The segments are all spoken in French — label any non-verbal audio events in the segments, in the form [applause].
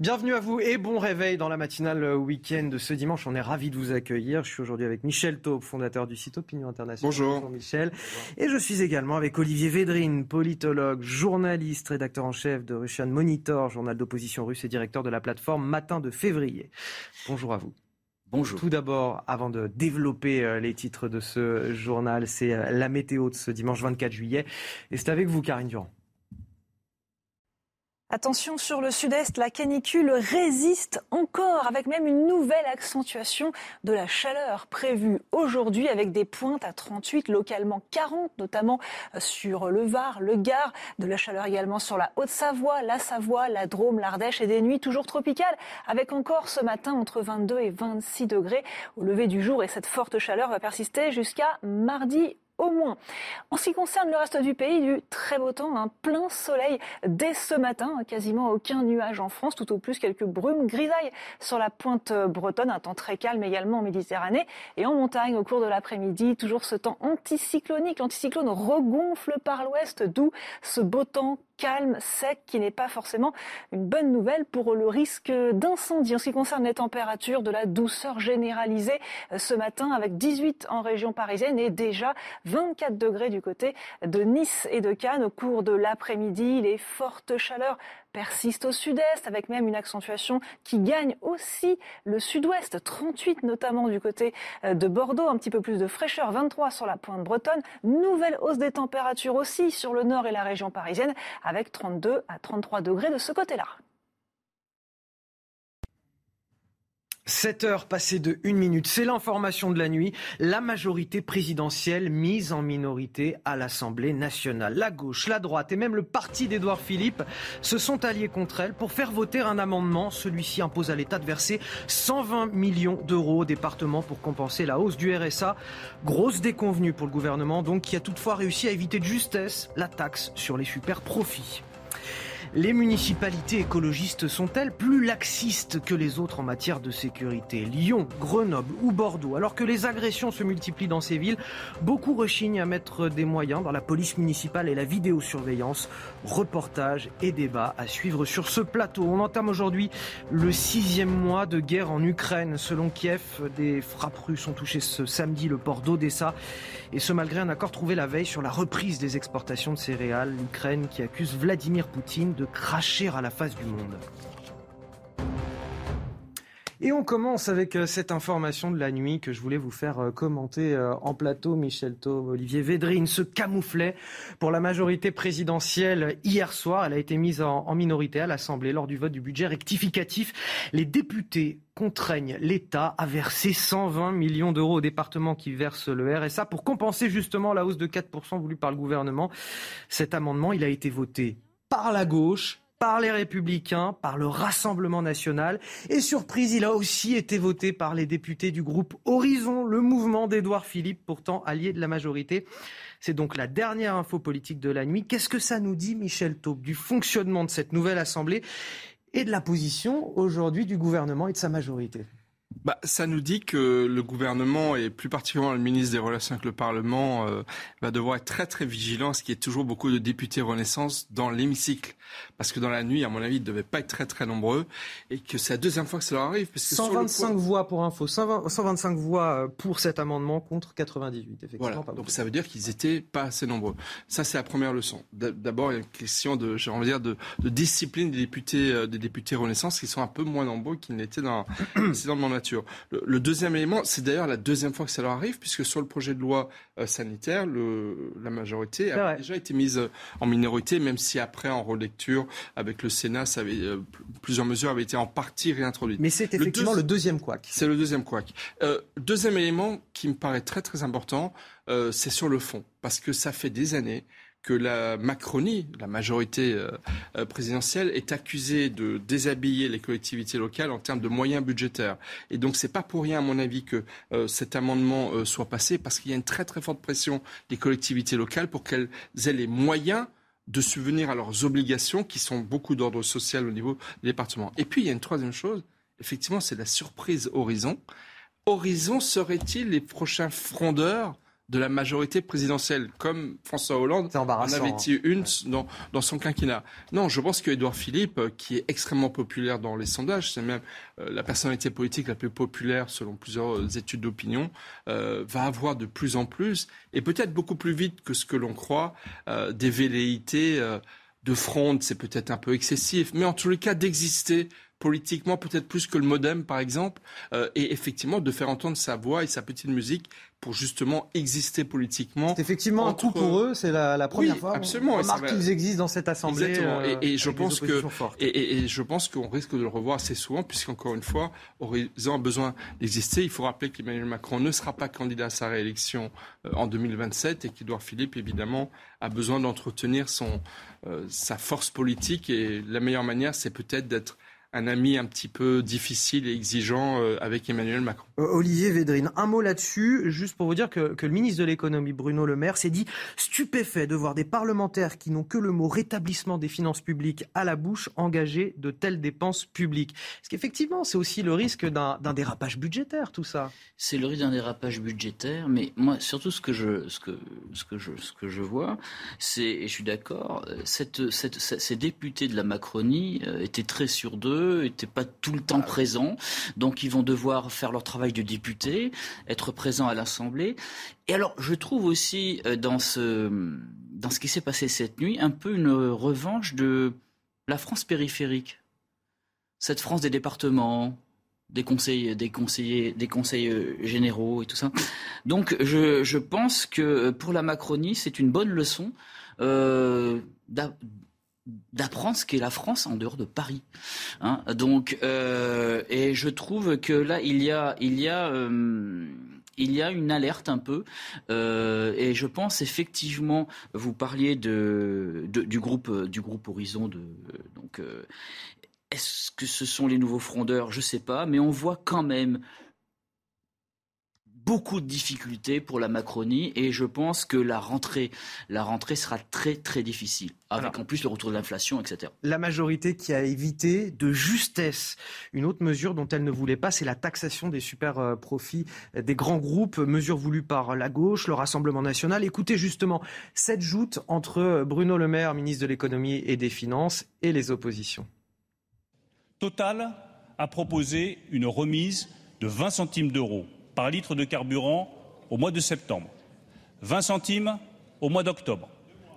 Bienvenue à vous et bon réveil dans la matinale week-end de ce dimanche. On est ravis de vous accueillir. Je suis aujourd'hui avec Michel Taube, fondateur du site Opinion International. Bonjour. Michel. Et je suis également avec Olivier Védrine, politologue, journaliste, rédacteur en chef de Russian Monitor, journal d'opposition russe et directeur de la plateforme Matin de février. Bonjour à vous. Bonjour. Tout d'abord, avant de développer euh, les titres de ce journal, c'est euh, la météo de ce dimanche 24 juillet. Et c'est avec vous, Karine Durand. Attention sur le sud-est, la canicule résiste encore avec même une nouvelle accentuation de la chaleur prévue aujourd'hui avec des pointes à 38, localement 40, notamment sur le Var, le Gard, de la chaleur également sur la Haute-Savoie, la Savoie, la Drôme, l'Ardèche et des nuits toujours tropicales avec encore ce matin entre 22 et 26 degrés. Au lever du jour et cette forte chaleur va persister jusqu'à mardi au moins. En ce qui concerne le reste du pays, du très beau temps, un plein soleil dès ce matin, quasiment aucun nuage en France, tout au plus quelques brumes grisailles sur la pointe bretonne, un temps très calme également en Méditerranée et en montagne au cours de l'après-midi, toujours ce temps anticyclonique. L'anticyclone regonfle par l'ouest, d'où ce beau temps calme, sec, qui n'est pas forcément une bonne nouvelle pour le risque d'incendie. En ce qui concerne les températures, de la douceur généralisée ce matin avec 18 en région parisienne et déjà 24 degrés du côté de Nice et de Cannes. Au cours de l'après-midi, les fortes chaleurs persistent au sud-est avec même une accentuation qui gagne aussi le sud-ouest, 38 notamment du côté de Bordeaux, un petit peu plus de fraîcheur, 23 sur la pointe bretonne, nouvelle hausse des températures aussi sur le nord et la région parisienne avec 32 à 33 degrés de ce côté-là. 7 heures passées de 1 minute, c'est l'information de la nuit. La majorité présidentielle mise en minorité à l'Assemblée nationale. La gauche, la droite et même le parti d'Édouard Philippe se sont alliés contre elle pour faire voter un amendement. Celui-ci impose à l'État de verser 120 millions d'euros au département pour compenser la hausse du RSA. Grosse déconvenue pour le gouvernement, donc, qui a toutefois réussi à éviter de justesse la taxe sur les super profits. Les municipalités écologistes sont-elles plus laxistes que les autres en matière de sécurité? Lyon, Grenoble ou Bordeaux? Alors que les agressions se multiplient dans ces villes, beaucoup rechignent à mettre des moyens dans la police municipale et la vidéosurveillance. Reportage et débat à suivre sur ce plateau. On entame aujourd'hui le sixième mois de guerre en Ukraine. Selon Kiev, des frappes russes ont touché ce samedi le port d'Odessa. Et ce malgré un accord trouvé la veille sur la reprise des exportations de céréales. L'Ukraine qui accuse Vladimir Poutine cracher à la face du monde. Et on commence avec cette information de la nuit que je voulais vous faire commenter en plateau. Michel Taube, Olivier Védrine se camouflait pour la majorité présidentielle hier soir. Elle a été mise en minorité à l'Assemblée lors du vote du budget rectificatif. Les députés contraignent l'État à verser 120 millions d'euros au département qui verse le RSA pour compenser justement la hausse de 4% voulue par le gouvernement. Cet amendement, il a été voté par la gauche, par les Républicains, par le Rassemblement national. Et surprise, il a aussi été voté par les députés du groupe Horizon, le mouvement d'Édouard Philippe, pourtant allié de la majorité. C'est donc la dernière info politique de la nuit. Qu'est-ce que ça nous dit, Michel Taube, du fonctionnement de cette nouvelle Assemblée et de la position aujourd'hui du gouvernement et de sa majorité? Bah, ça nous dit que le gouvernement et plus particulièrement le ministre des Relations avec le Parlement euh, va devoir être très très vigilant à ce qu'il y ait toujours beaucoup de députés Renaissance dans l'hémicycle. Parce que dans la nuit, à mon avis, ils ne devaient pas être très très nombreux et que c'est la deuxième fois que ça leur arrive. Parce que 125 point... voix pour info, 120, 125 voix pour cet amendement contre 98, effectivement. Voilà. Donc ça veut dire qu'ils n'étaient pas assez nombreux. Ça, c'est la première leçon. D'abord, il y a une question de, j'ai envie de dire, de, de discipline des députés, euh, des députés Renaissance qui sont un peu moins nombreux qu'ils n'étaient dans, [clears throat] dans le mandat. Le, le, deuxième élément, c'est d'ailleurs la deuxième fois que ça leur arrive, puisque sur le projet de loi euh, sanitaire, le, la majorité a déjà été mise en minorité, même si après, en relecture avec le Sénat, ça avait, euh, plusieurs mesures avaient été en partie réintroduites. Mais c'est effectivement le, deux... le, deuxième couac. C'est le deuxième couac. Euh, deuxième élément qui me paraît très très important, c'est sur le fond, parce que ça fait des années que la Macronie, la majorité euh, présidentielle, est accusée de déshabiller les collectivités locales en termes de moyens budgétaires. Et donc, c'est pas pour rien, à mon avis, que cet amendement soit passé, parce qu'il y a une très très forte pression des collectivités locales pour qu'elles aient les moyens de subvenir à leurs obligations, qui sont beaucoup d'ordre social au niveau des départements. Et puis, il y a une troisième chose, effectivement, c'est la surprise Horizon. Horizon serait-il les prochains frondeurs de la majorité présidentielle, comme François Hollande en avait dit hein. une dans, dans, son quinquennat. Non, je pense que Philippe, euh, qui est extrêmement populaire dans les sondages, c'est même euh, la personnalité politique la plus populaire selon plusieurs euh, études d'opinion, va avoir de plus en plus, et peut-être beaucoup plus vite que ce que l'on croit, des velléités de fronde, c'est peut-être un peu excessif, mais en tous les cas d'exister politiquement, peut-être plus que le modem, par exemple, euh, et effectivement de faire entendre sa voix et sa petite musique pour justement exister politiquement. C'est effectivement un coup pour eux, c'est la, première oui, fois. Absolument. On remarque qu'ils existent dans cette assemblée. Exactement. et, je pense que et, je pense qu'on risque de le revoir assez souvent, puisqu'encore une fois, Horizon a besoin d'exister. Il faut rappeler qu'Emmanuel Macron ne sera pas candidat à sa réélection euh, en 2027 et qu'Edouard Philippe, évidemment, a besoin d'entretenir son euh, sa force politique. Et la meilleure manière, c'est peut-être d'être un ami un petit peu difficile et exigeant euh, avec Emmanuel Macron. Euh, Olivier Védrine, un mot là-dessus, juste pour vous dire que, le ministre de l'économie, Bruno Le Maire, s'est dit stupéfait de voir des parlementaires qui n'ont que le mot rétablissement des finances publiques à la bouche engager de telles dépenses publiques. Parce qu'effectivement, c'est aussi le risque d'un dérapage budgétaire, tout ça. C'est le risque d'un dérapage budgétaire, mais moi, surtout ce que je, ce que, ce que je, ce que je vois, c'est, et je suis d'accord, cette, cette, ces députés de la Macronie euh, étaient très sur d'eux n'étaient pas tout le temps présents. Donc ils vont devoir faire leur travail de député, être présents à l'Assemblée. Et alors je trouve aussi euh, dans ce, dans ce qui s'est passé cette nuit un peu une revanche de la France périphérique. Cette France des départements, des conseils, des conseillers, des conseils euh, généraux et tout ça. Donc je, je pense que pour la Macronie, c'est une bonne leçon euh, d'apprendre ce qu'est la France en dehors de Paris. Hein. Donc, euh, et je trouve que là, il y a, il y a, euh, il y a une alerte un peu. Euh, et je pense effectivement, vous parliez de, du groupe, du groupe Horizon. Donc, est-ce que ce sont les nouveaux frondeurs? Je ne sais pas, mais on voit quand même beaucoup de difficultés pour la Macronie et je pense que la rentrée, la rentrée sera très très difficile, avec en plus le retour de l'inflation, etc. La majorité qui a évité de justesse une autre mesure dont elle ne voulait pas, c'est la taxation des super euh, profits des grands groupes, mesure voulue par la gauche, le Rassemblement national. Écoutez justement cette joute entre Bruno Le Maire, ministre de l'économie et des finances, et les oppositions. Total a proposé une remise de 20 centimes d'euros par litre de carburant au mois de septembre, 20 centimes au mois d'octobre,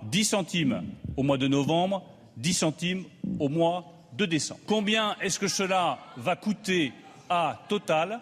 10 centimes au mois de novembre, 10 centimes au mois de décembre. Combien est-ce que cela va coûter à Total?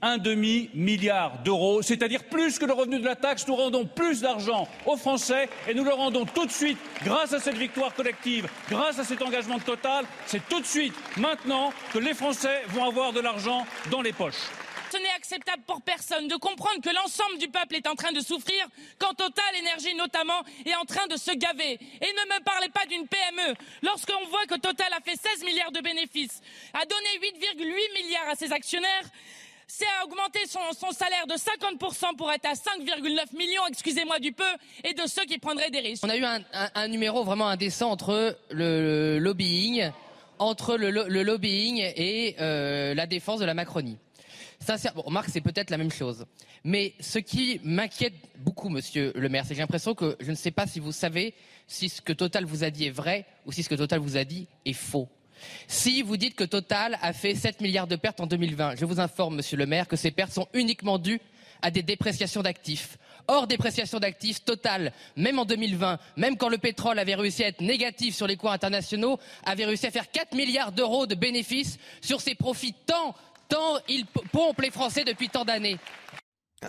Un demi-milliard d'euros, c'est-à-dire plus que le revenu de la taxe. Nous rendons plus d'argent aux Français et nous le rendons tout de suite grâce à cette victoire collective, grâce à cet engagement de Total. C'est tout de suite, maintenant, que les Français vont avoir de l'argent dans les poches. Ce n'est acceptable pour personne de comprendre que l'ensemble du peuple est en train de souffrir quand Total Énergie notamment est en train de se gaver. Et ne me parlez pas d'une PME. Lorsqu'on voit que Total a fait 16 milliards de bénéfices, a donné 8,8 milliards à ses actionnaires, c'est à augmenter son, salaire de 50% pour être à 5,9 millions, excusez-moi du peu, et de ceux qui prendraient des risques. On a eu un, numéro vraiment indécent entre le, lobbying, et euh, la défense de la Macronie. Sincèrement, remarque, c'est peut-être la même chose. Mais ce qui m'inquiète beaucoup, monsieur le maire, c'est que j'ai l'impression que je ne sais pas si vous savez si ce que Total vous a dit est vrai ou si ce que Total vous a dit est faux. Si vous dites que Total a fait 7 milliards de pertes en 2020, je vous informe, monsieur le maire, que ces pertes sont uniquement dues à des dépréciations d'actifs. Hors dépréciation d'actifs, Total, même en 2020, même quand le pétrole avait réussi à être négatif sur les cours internationaux, avait réussi à faire 4 milliards d'euros de bénéfices sur ses profits tant tant ils pompent les Français depuis tant d'années.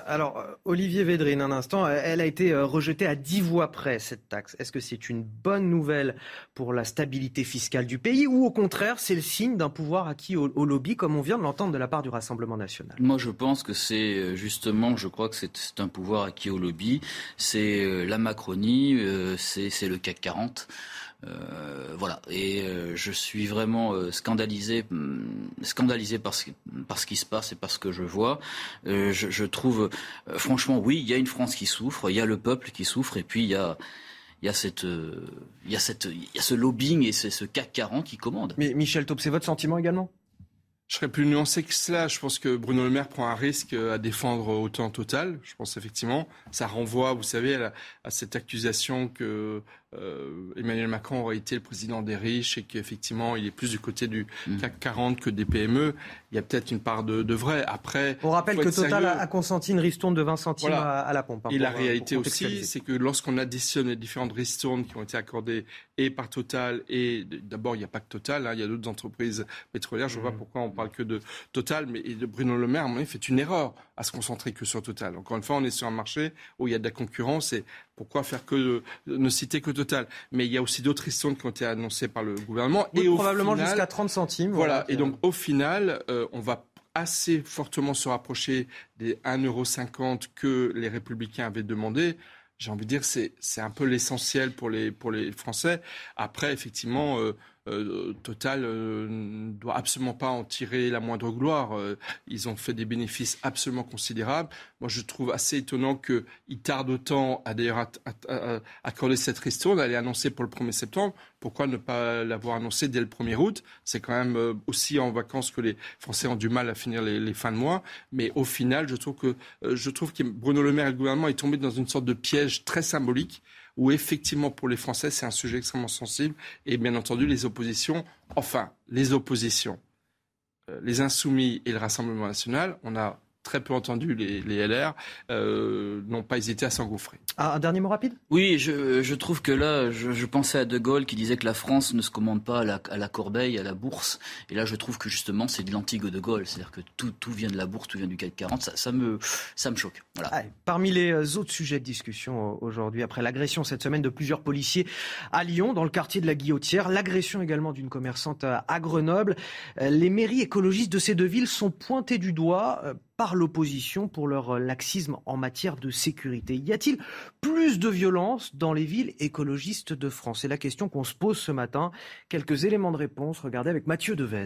Alors, euh, Olivier Védrine, un instant, elle a été euh, rejetée à dix voix près, cette taxe. Est-ce que c'est une bonne nouvelle pour la stabilité fiscale du pays ou au contraire, c'est le signe d'un pouvoir acquis au, lobby, comme on vient de l'entendre de la part du Rassemblement national? Moi, je pense que c'est euh, justement, je crois que c'est un pouvoir acquis au lobby. C'est la Macronie, c'est le CAC 40. Euh, voilà. Et euh, je suis vraiment euh, scandalisé, mm, scandalisé par ce, par ce qui se passe et par ce que je vois. Je, je, trouve, franchement, oui, il y a une France qui souffre, il y a le peuple qui souffre, et puis il y a il y a cette, il y a cette, il y a ce lobbying et ce CAC 40 qui commande. Mais Michel Taub, c'est votre sentiment également? Je serais plus nuancé que cela. Je pense que Bruno Le Maire prend un risque à défendre autant Total. Je pense effectivement, ça renvoie, vous savez, à, à cette accusation que euh, Emmanuel Macron aurait été le président des riches et qu'effectivement il est plus du côté du mm. CAC 40 que des PME, il y a peut-être une part de, vrai. Après, on rappelle que Total a consenti une ristourne de 20 centimes à, la pompe. Hein, et la réalité aussi, c'est que lorsqu'on additionne les différentes ristournes qui ont été accordées et par Total et d'abord il n'y a pas que Total, hein, il y a d'autres entreprises pétrolières. Je ne vois pas mm. pourquoi on parle que de Total, mais de Bruno Le Maire, à mon fait une erreur à se concentrer que sur Total. Encore une fois, on est sur un marché où il y a de la concurrence et pourquoi faire que ne citer que Total Mais il y a aussi d'autres ristournes qui ont été annoncées par le gouvernement. et probablement jusqu'à 30 centimes. Voilà. Et donc au final, euh, on va assez fortement se rapprocher des 1,50€ que les républicains avaient demandé j'ai envie de dire, c'est, c'est un peu l'essentiel pour les, pour les Français. Après, effectivement, euh, euh, Total euh, ne doit absolument pas en tirer la moindre gloire. Euh, ils ont fait des bénéfices absolument considérables. Moi, je trouve assez étonnant qu'ils tardent autant à d'ailleurs accorder cette ristourne. Elle est annoncée pour le 1er septembre. Pourquoi ne pas l'avoir annoncée dès le 1er août? C'est quand même aussi en vacances que les Français ont du mal à finir les, fins de mois. Mais au final, je trouve que, je trouve que Bruno Le Maire et le gouvernement est tombé dans une sorte de piège très symbolique où effectivement pour les Français c'est un sujet extrêmement sensible et bien entendu les oppositions, enfin les oppositions, euh, les insoumis et le Rassemblement national, on a très peu entendu les, LR, euh, n'ont pas hésité à s'engouffrer. Ah, un dernier mot rapide? Oui, je, trouve que là, je, pensais à De Gaulle qui disait que la France ne se commande pas à la, corbeille, à la bourse. Et là, je trouve que justement, c'est de l'antique De Gaulle. C'est-à-dire que tout, vient de la bourse, tout vient du CAC 40. Ça, me, ça me choque. Voilà. parmi les euh, autres sujets de discussion euh, aujourd'hui, après l'agression cette semaine de plusieurs policiers à Lyon, dans le quartier de la Guillotière, l'agression également d'une commerçante à Grenoble, les mairies écologistes de ces deux villes sont pointées du doigt par l'opposition pour leur laxisme en matière de sécurité. Y a-t-il plus de violence dans les villes écologistes de France? C'est la question qu'on se pose ce matin. Quelques éléments de réponse. Regardez avec Mathieu Devez.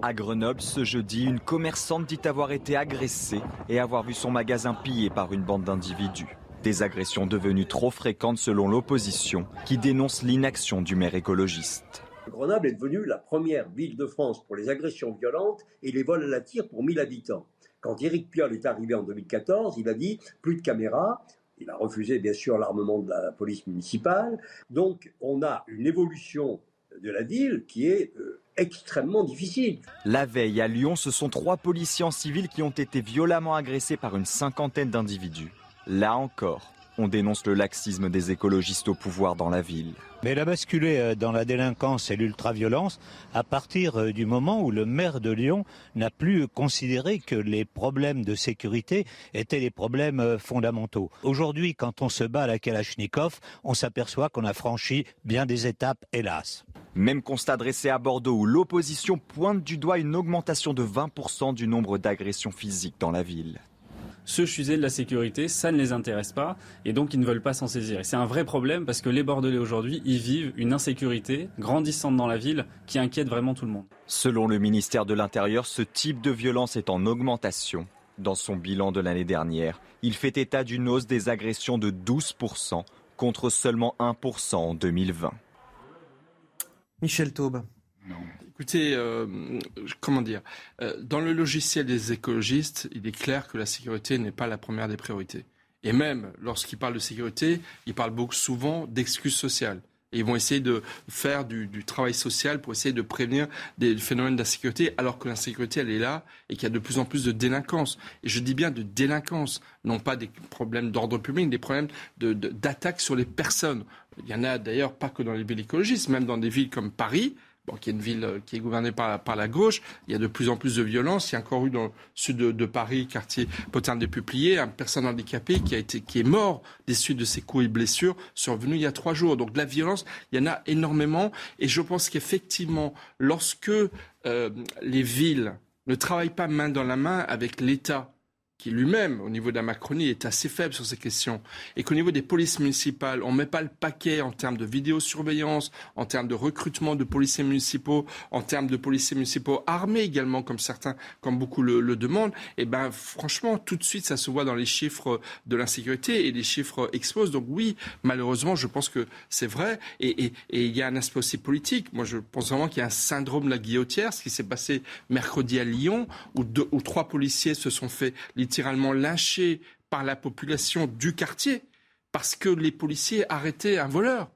À Grenoble, ce jeudi, une commerçante dit avoir été agressée et avoir vu son magasin pillé par une bande d'individus. Des agressions devenues trop fréquentes selon l'opposition, qui dénonce l'inaction du maire écologiste. Grenoble est devenue la première ville de France pour les agressions violentes et les vols à la tire pour 1000 habitants. Quand Éric Piolle est arrivé en 2014, il a dit plus de caméras. Il a refusé bien sûr l'armement de la police municipale. Donc on a une évolution de la ville qui est euh, extrêmement difficile. La veille à Lyon, ce sont trois policiers civils qui ont été violemment agressés par une cinquantaine d'individus. Là encore, on dénonce le laxisme des écologistes au pouvoir dans la ville. Mais elle a basculé euh, dans la délinquance et l'ultraviolence à partir euh, du moment où le maire de Lyon n'a plus considéré que les problèmes de sécurité étaient des problèmes euh, fondamentaux. Aujourd'hui, quand on se bat à la Kalachnikov, on s'aperçoit qu'on a franchi bien des étapes, hélas. Même constat dressé à Bordeaux où l'opposition pointe du doigt une augmentation de 20% du nombre d'agressions physiques dans la ville ce sujet de la sécurité, ça ne les intéresse pas et donc ils ne veulent pas s'en saisir. Et c'est un vrai problème parce que les Bordelais aujourd'hui, ils vivent une insécurité grandissante dans la ville qui inquiète vraiment tout le monde. Selon le ministère de l'Intérieur, ce type de violence est en augmentation. Dans son bilan de l'année dernière, il fait état d'une hausse des agressions de 12% contre seulement 1% en 2020. Michel Taube. Écoutez, euh, comment dire euh, Dans le logiciel des écologistes, il est clair que la sécurité n'est pas la première des priorités. Et même lorsqu'ils parlent de sécurité, ils parlent beaucoup souvent d'excuses sociales. Et ils vont essayer de faire du, travail social pour essayer de prévenir des phénomènes d'insécurité, alors que l'insécurité, elle est là et qu'il y a de plus en plus de délinquance. Et je dis bien de délinquance, non pas des problèmes d'ordre public, des problèmes d'attaque sur les personnes. Il y en a d'ailleurs pas que dans les villes écologistes, même dans des villes comme Paris, bon, qui est une ville euh, qui est gouvernée par, la gauche. Il y a de plus en plus de violence. Il y a encore eu dans le sud de, Paris, quartier Potin des Pupliers, un personne handicapée qui a été qui est mort des suites de ses coups et blessures survenus il y a trois jours. Donc de la violence, il y en a énormément. Et je pense qu'effectivement, lorsque euh, les villes ne travaillent pas main dans la main avec l'État, qui lui-même, au niveau de la Macronie, est assez faible sur ces questions, et qu'au niveau des polices municipales, on ne met pas le paquet en termes de vidéosurveillance, en termes de recrutement de policiers municipaux, en termes de policiers municipaux armés également, comme certains, comme beaucoup le, demandent, et eh ben franchement, tout de suite, ça se voit dans les chiffres de l'insécurité et les chiffres explosent. Donc oui, malheureusement, je pense que c'est vrai, et il y a un aspect aussi politique. Moi, je pense vraiment qu'il y a un syndrome de la guillotière, ce qui s'est passé mercredi à Lyon, où, deux, où trois policiers se sont fait littéralement lynché par la population du quartier parce que les policiers arrêtaient un voleur.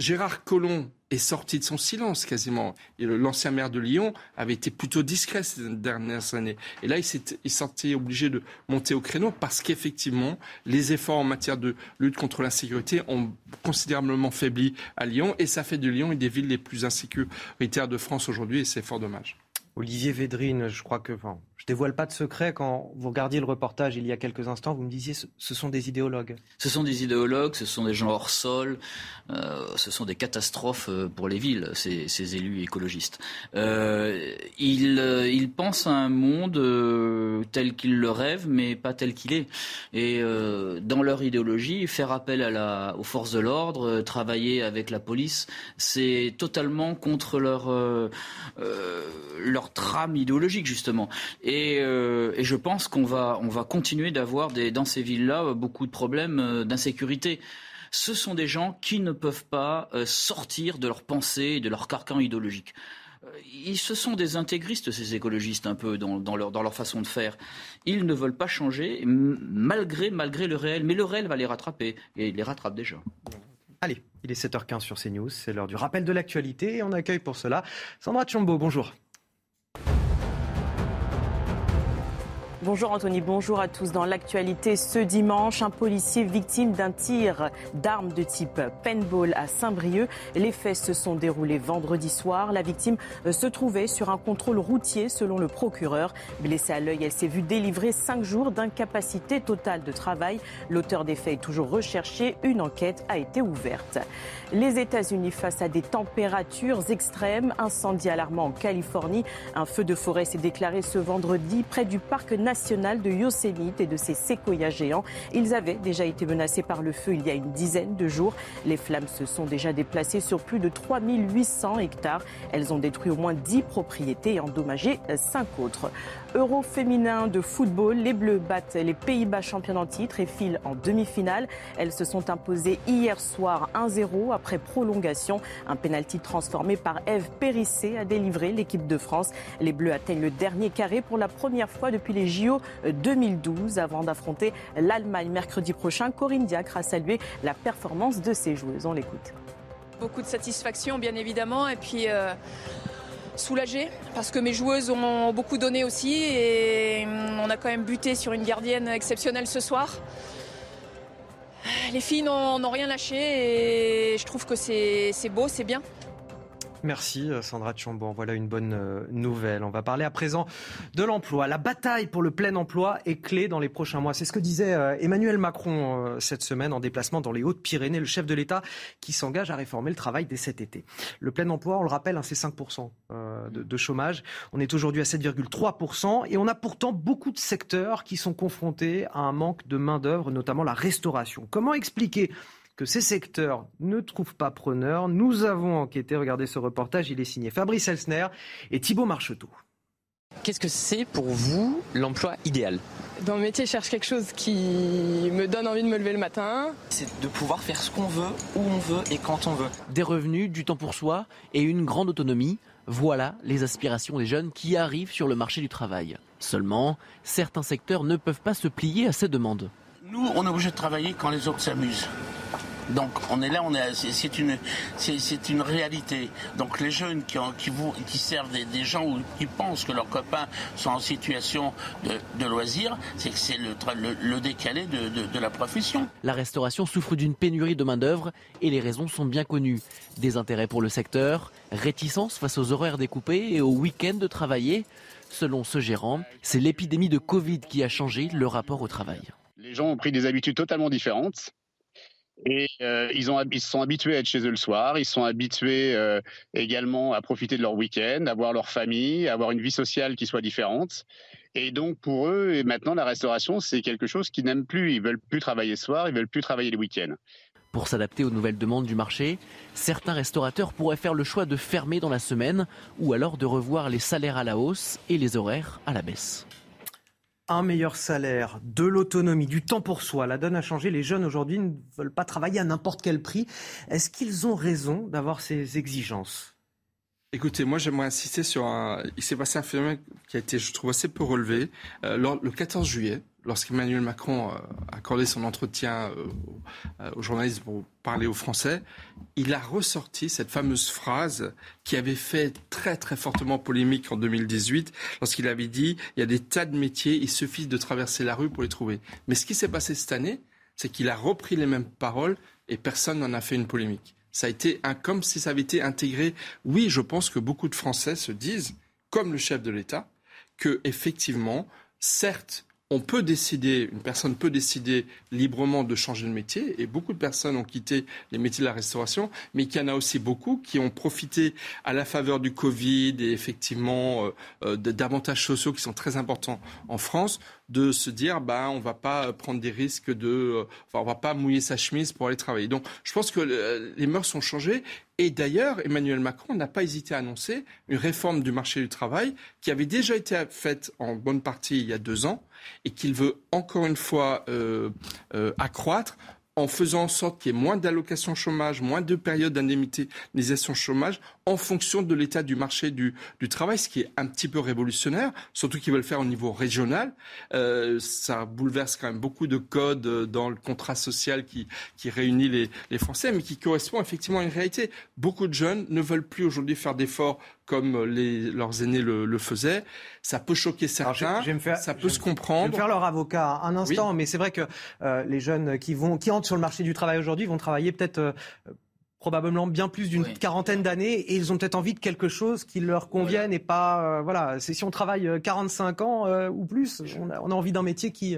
Gérard Collomb est sorti de son silence quasiment. L'ancien maire de Lyon avait été plutôt discret ces dernières années. Et là, il s'est senti obligé de monter au créneau parce qu'effectivement, les efforts en matière de lutte contre l'insécurité ont considérablement faibli à Lyon. Et ça fait de Lyon une des villes les plus insécuritaires de France aujourd'hui. Et c'est fort dommage. Olivier Védrine, je crois que je dévoile pas de secret. Quand vous regardiez le reportage il y a quelques instants, vous me disiez ce, sont des idéologues. Ce sont des idéologues, ce sont des gens hors sol, euh, ce sont des catastrophes euh, pour les villes, ces, élus écologistes. Euh, ils, pensent à un monde tel qu'ils le rêvent, mais pas tel qu'il est. Et dans leur idéologie, faire appel aux forces de l'ordre, travailler avec la police, c'est totalement contre leur trame idéologique, justement. Euh, et, je pense qu'on va, on va continuer d'avoir dans ces villes-là beaucoup de problèmes euh, d'insécurité. Ce sont des gens qui ne peuvent pas euh, sortir de leurs pensées et de leur carcan idéologique. Ils, ce sont des intégristes, ces écologistes, un peu, dans, leur, leur façon de faire. Ils ne veulent pas changer, malgré, malgré le réel. Mais le réel va les rattraper, et il les rattrape déjà. Allez, il est 7h15 sur CNews, c'est l'heure du rappel de l'actualité, et on accueille pour cela Sandra Chombo, bonjour. Bonjour Anthony, bonjour à tous. Dans l'actualité ce dimanche, un policier victime d'un tir d'arme de type paintball à Saint-Brieuc. Les faits se sont déroulés vendredi soir. La victime se trouvait sur un contrôle routier selon le procureur. Blessée à l'œil, elle s'est vue délivrer cinq jours d'incapacité totale de travail. L'auteur des faits est toujours recherché. Une enquête a été ouverte. Les États-Unis face à des températures extrêmes, incendie alarmant en Californie. Un feu de forêt s'est déclaré ce vendredi près du parc national de Yosemite et de ses séquoias géants. Ils avaient déjà été menacés par le feu il y a une dizaine de jours. Les flammes se sont déjà déplacées sur plus de 3800 hectares. Elles ont détruit au moins 10 propriétés et endommagé 5 autres. Euro féminin de football, les Bleus battent les Pays-Bas champions en titre et filent en demi-finale. Elles se sont imposées hier soir 1-0 après prolongation. Un pénalty transformé par Eve Périssé a délivré l'équipe de France. Les Bleus atteignent le dernier carré pour la première fois depuis les JO 2012 avant d'affronter l'Allemagne mercredi prochain. Corinne Diacre a salué la performance de ses joueuses. On l'écoute. Beaucoup de satisfaction bien évidemment et puis euh, soulagée parce que mes joueuses ont beaucoup donné aussi et on a quand même buté sur une gardienne exceptionnelle ce soir. Les filles n'ont rien lâché et je trouve que c'est beau, c'est bien. Merci euh, Sandra Chambon. Voilà une bonne euh, nouvelle. On va parler à présent de l'emploi. La bataille pour le plein emploi est clé dans les prochains mois. C'est ce que disait euh, Emmanuel Macron cette semaine en déplacement dans les Hautes-Pyrénées, le chef de l'État qui s'engage à réformer le travail dès cet été. Le plein emploi, on le rappelle, hein, c'est 5% de chômage. On est aujourd'hui à 7,3% et on a pourtant beaucoup de secteurs qui sont confrontés à un manque de main-d'œuvre, notamment la restauration. Comment expliquer que ces secteurs ne trouvent pas preneur. Nous avons enquêté, regardez ce reportage, il est signé Fabrice Elsner et Thibault Marcheteau. Qu'est-ce que c'est pour vous l'emploi idéal? Dans le métier, je cherche quelque chose qui me donne envie de me lever le matin. C'est de pouvoir faire ce qu'on veut, où on veut et quand on veut. Des revenus, du temps pour soi et une grande autonomie. Voilà les aspirations des jeunes qui arrivent sur le marché du travail. Seulement, certains secteurs ne peuvent pas se plier à ces demandes. Nous, on est obligé de travailler quand les autres s'amusent. Donc on est là, on est, c'est une, c'est une réalité. Donc les jeunes qui, qui, vous, qui servent des, gens ou qui pensent que leurs copains sont en situation de, loisir, c'est que c'est le, le, décalé de, de la profession. La restauration souffre d'une pénurie de main d'œuvre et les raisons sont bien connues. Des intérêts pour le secteur, réticence face aux horaires découpés et aux week-ends de travailler. Selon ce gérant, c'est l'épidémie de Covid qui a changé le rapport au travail. Les gens ont pris des habitudes totalement différentes. Et euh, ils, se sont habitués à être chez eux le soir, ils sont habitués euh, également à profiter de leur week-end, à voir leur famille, à avoir une vie sociale qui soit différente. Et donc pour eux, et maintenant la restauration, c'est quelque chose qu'ils n'aiment plus. Ils veulent plus travailler le soir, ils veulent plus travailler les week-ends. Pour s'adapter aux nouvelles demandes du marché, certains restaurateurs pourraient faire le choix de fermer dans la semaine ou alors de revoir les salaires à la hausse et les horaires à la baisse un meilleur salaire, de l'autonomie, du temps pour soi. La donne a changé. Les jeunes aujourd'hui ne veulent pas travailler à n'importe quel prix. Est-ce qu'ils ont raison d'avoir ces exigences? Écoutez, moi j'aimerais insister sur un. Il s'est passé un phénomène qui a été, je trouve, assez peu relevé. Euh, le 14 juillet, lorsqu'Emmanuel Macron a accordé son entretien euh, euh, aux journalistes pour parler aux Français, il a ressorti cette fameuse phrase qui avait fait très très fortement polémique en 2018 lorsqu'il avait dit il y a des tas de métiers, il suffit de traverser la rue pour les trouver. Mais ce qui s'est passé cette année, c'est qu'il a repris les mêmes paroles et personne n'en a fait une polémique. Ça a été un, comme si ça avait été intégré. Oui, je pense que beaucoup de Français se disent, comme le chef de l'État, que effectivement, certes, on peut décider, une personne peut décider librement de changer de métier, et beaucoup de personnes ont quitté les métiers de la restauration, mais il y en a aussi beaucoup qui ont profité à la faveur du Covid et effectivement euh, euh, d'avantages sociaux qui sont très importants en France, de se dire bah on va pas prendre des risques de, euh, enfin, on va pas mouiller sa chemise pour aller travailler. Donc je pense que les mœurs ont changé et d'ailleurs, Emmanuel Macron n'a pas hésité à annoncer une réforme du marché du travail qui avait déjà été faite en bonne partie il y a deux ans et qu'il veut encore une fois euh, euh, accroître en faisant en sorte qu'il y ait moins d'allocations chômage, moins de périodes d'indemnisation chômage en fonction de l'état du marché du, du, travail, ce qui est un petit peu révolutionnaire, surtout qu'ils veulent le faire au niveau régional. Euh, ça bouleverse quand même beaucoup de codes euh, dans le contrat social qui, qui réunit les, les Français, mais qui correspond effectivement à une réalité. Beaucoup de jeunes ne veulent plus aujourd'hui faire d'efforts comme les, leurs aînés le, le, faisaient. Ça peut choquer certains, faire, ça peut se comprendre. Je vais me faire leur avocat un instant, mais c'est vrai que euh, les jeunes qui, vont, qui entrent sur le marché du travail aujourd'hui vont travailler peut-être euh, probablement bien plus d'une quarantaine d'années et ils ont peut-être envie de quelque chose qui leur convienne et pas euh, voilà c'est si on travaille 45 euh, ans euh, ou plus on a, on a envie d'un métier qui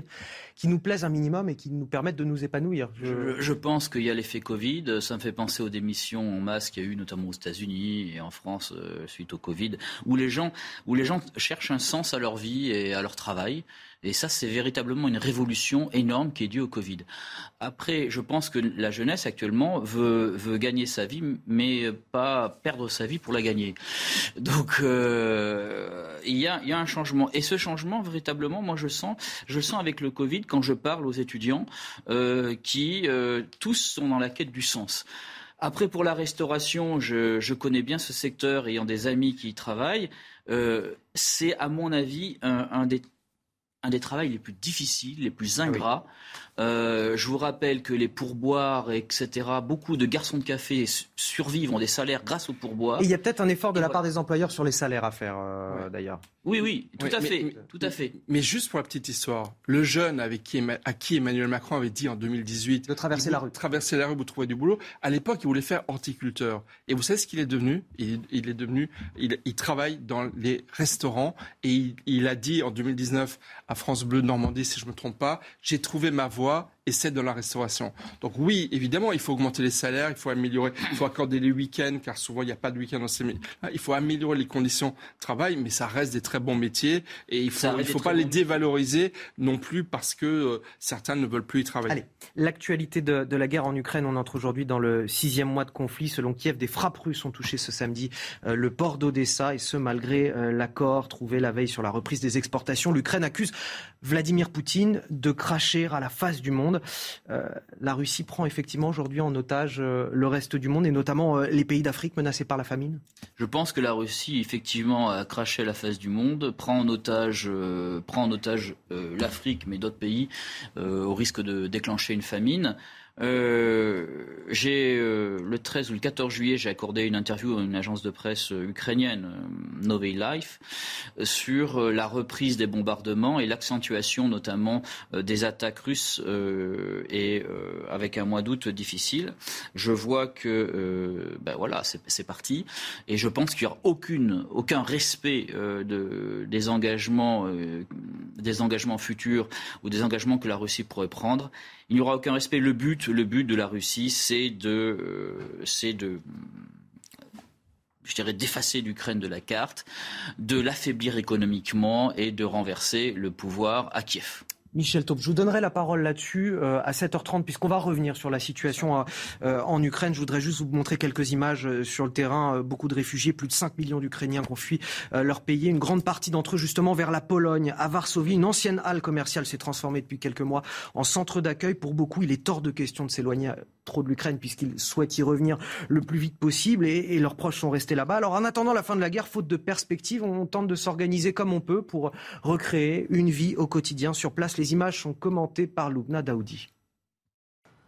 qui nous plaise un minimum et qui nous permette de nous épanouir. Je, je pense qu'il y a l'effet Covid, ça me fait penser aux démissions en masse qu'il y a eu notamment aux États-Unis et en France suite au Covid où les gens où les gens cherchent un sens à leur vie et à leur travail. Et ça, c'est véritablement une révolution énorme qui est due au Covid. Après, je pense que la jeunesse actuellement veut, gagner sa vie, mais pas perdre sa vie pour la gagner. Donc, euh, il, y a, un changement. Et ce changement, véritablement, moi, je sens, je sens avec le Covid quand je parle aux étudiants euh, qui euh, tous sont dans la quête du sens. Après, pour la restauration, je, connais bien ce secteur ayant des amis qui y travaillent. C'est, à mon avis, un des un des travaux les plus difficiles, les plus ah ingrats. Euh, je vous rappelle que les pourboires, etc., beaucoup de garçons de café survivent, ont des salaires grâce aux pourboires. il y a peut-être un effort de la part des employeurs sur les salaires à faire, euh, d'ailleurs. Oui, oui, tout à fait, mais, tout à fait. Mais juste pour la petite histoire, le jeune avec qui, à qui Emmanuel Macron avait dit en 2018 de traverser la rue, traverser la rue pour trouver du boulot. À l'époque, il voulait faire horticulteur. Et vous savez ce qu'il est devenu? Il, il, est devenu, il, il, travaille dans les restaurants et il, il a dit en 2019 à France Bleu Normandie, si je me trompe pas, j'ai trouvé ma voie voix et c'est dans la restauration. Donc oui, évidemment, il faut augmenter les salaires, il faut améliorer, il faut accorder les week-ends, car souvent il n'y a pas de week-end dans ces métiers. Il faut améliorer les conditions de travail, mais ça reste des très bons métiers et il faut, il faut pas les dévaloriser non plus parce que euh, certains ne veulent plus y travailler. Allez, l'actualité de, de, la guerre en Ukraine, on entre aujourd'hui dans le sixième mois de conflit. Selon Kiev, des frappes russes ont touché ce samedi euh, le port d'Odessa et ce malgré euh, l'accord trouvé la veille sur la reprise des exportations. L'Ukraine accuse Vladimir Poutine de cracher à la face du monde. Euh, la Russie prend effectivement aujourd'hui en otage euh, le reste du monde et notamment euh, les pays d'Afrique menacés par la famine Je pense que la Russie effectivement a craché la face du monde, prend en otage, prend en otage l'Afrique mais d'autres pays au risque de déclencher une famine. Euh, j'ai euh, le 13 ou le 14 juillet, j'ai accordé une interview à une agence de presse euh, ukrainienne, Novey Life, sur la reprise des bombardements et l'accentuation notamment des attaques russes et avec un mois d'août difficile. Je vois que ben voilà, c'est parti et je pense qu'il n'y aura aucune, aucun respect de, des engagements, des engagements futurs ou des engagements que la Russie pourrait prendre. Il n'y aura aucun respect. Le but, le but de la Russie, c'est de, euh, c'est de je dirais, d'effacer l'Ukraine de la carte, de l'affaiblir économiquement et de renverser le pouvoir à Kiev. Michel Taupe, je vous donnerai la parole là-dessus euh, à 7h30 puisqu'on va revenir sur la situation euh, euh, en Ukraine. Je voudrais juste vous montrer quelques images sur le terrain. beaucoup de réfugiés, plus de 5 millions d'Ukrainiens qui ont fui leur pays. Une grande partie d'entre eux justement vers la Pologne, à Varsovie. Une ancienne halle commerciale s'est transformée depuis quelques mois en centre d'accueil. Pour beaucoup, il est hors de question de s'éloigner trop de l'Ukraine puisqu'ils souhaitent y revenir le plus vite possible et, leurs proches sont restés là-bas. Alors en attendant la fin de la guerre, faute de perspective, on tente de s'organiser comme on peut pour recréer une vie au quotidien sur place. Images sont commentées par Loubna Daoudi.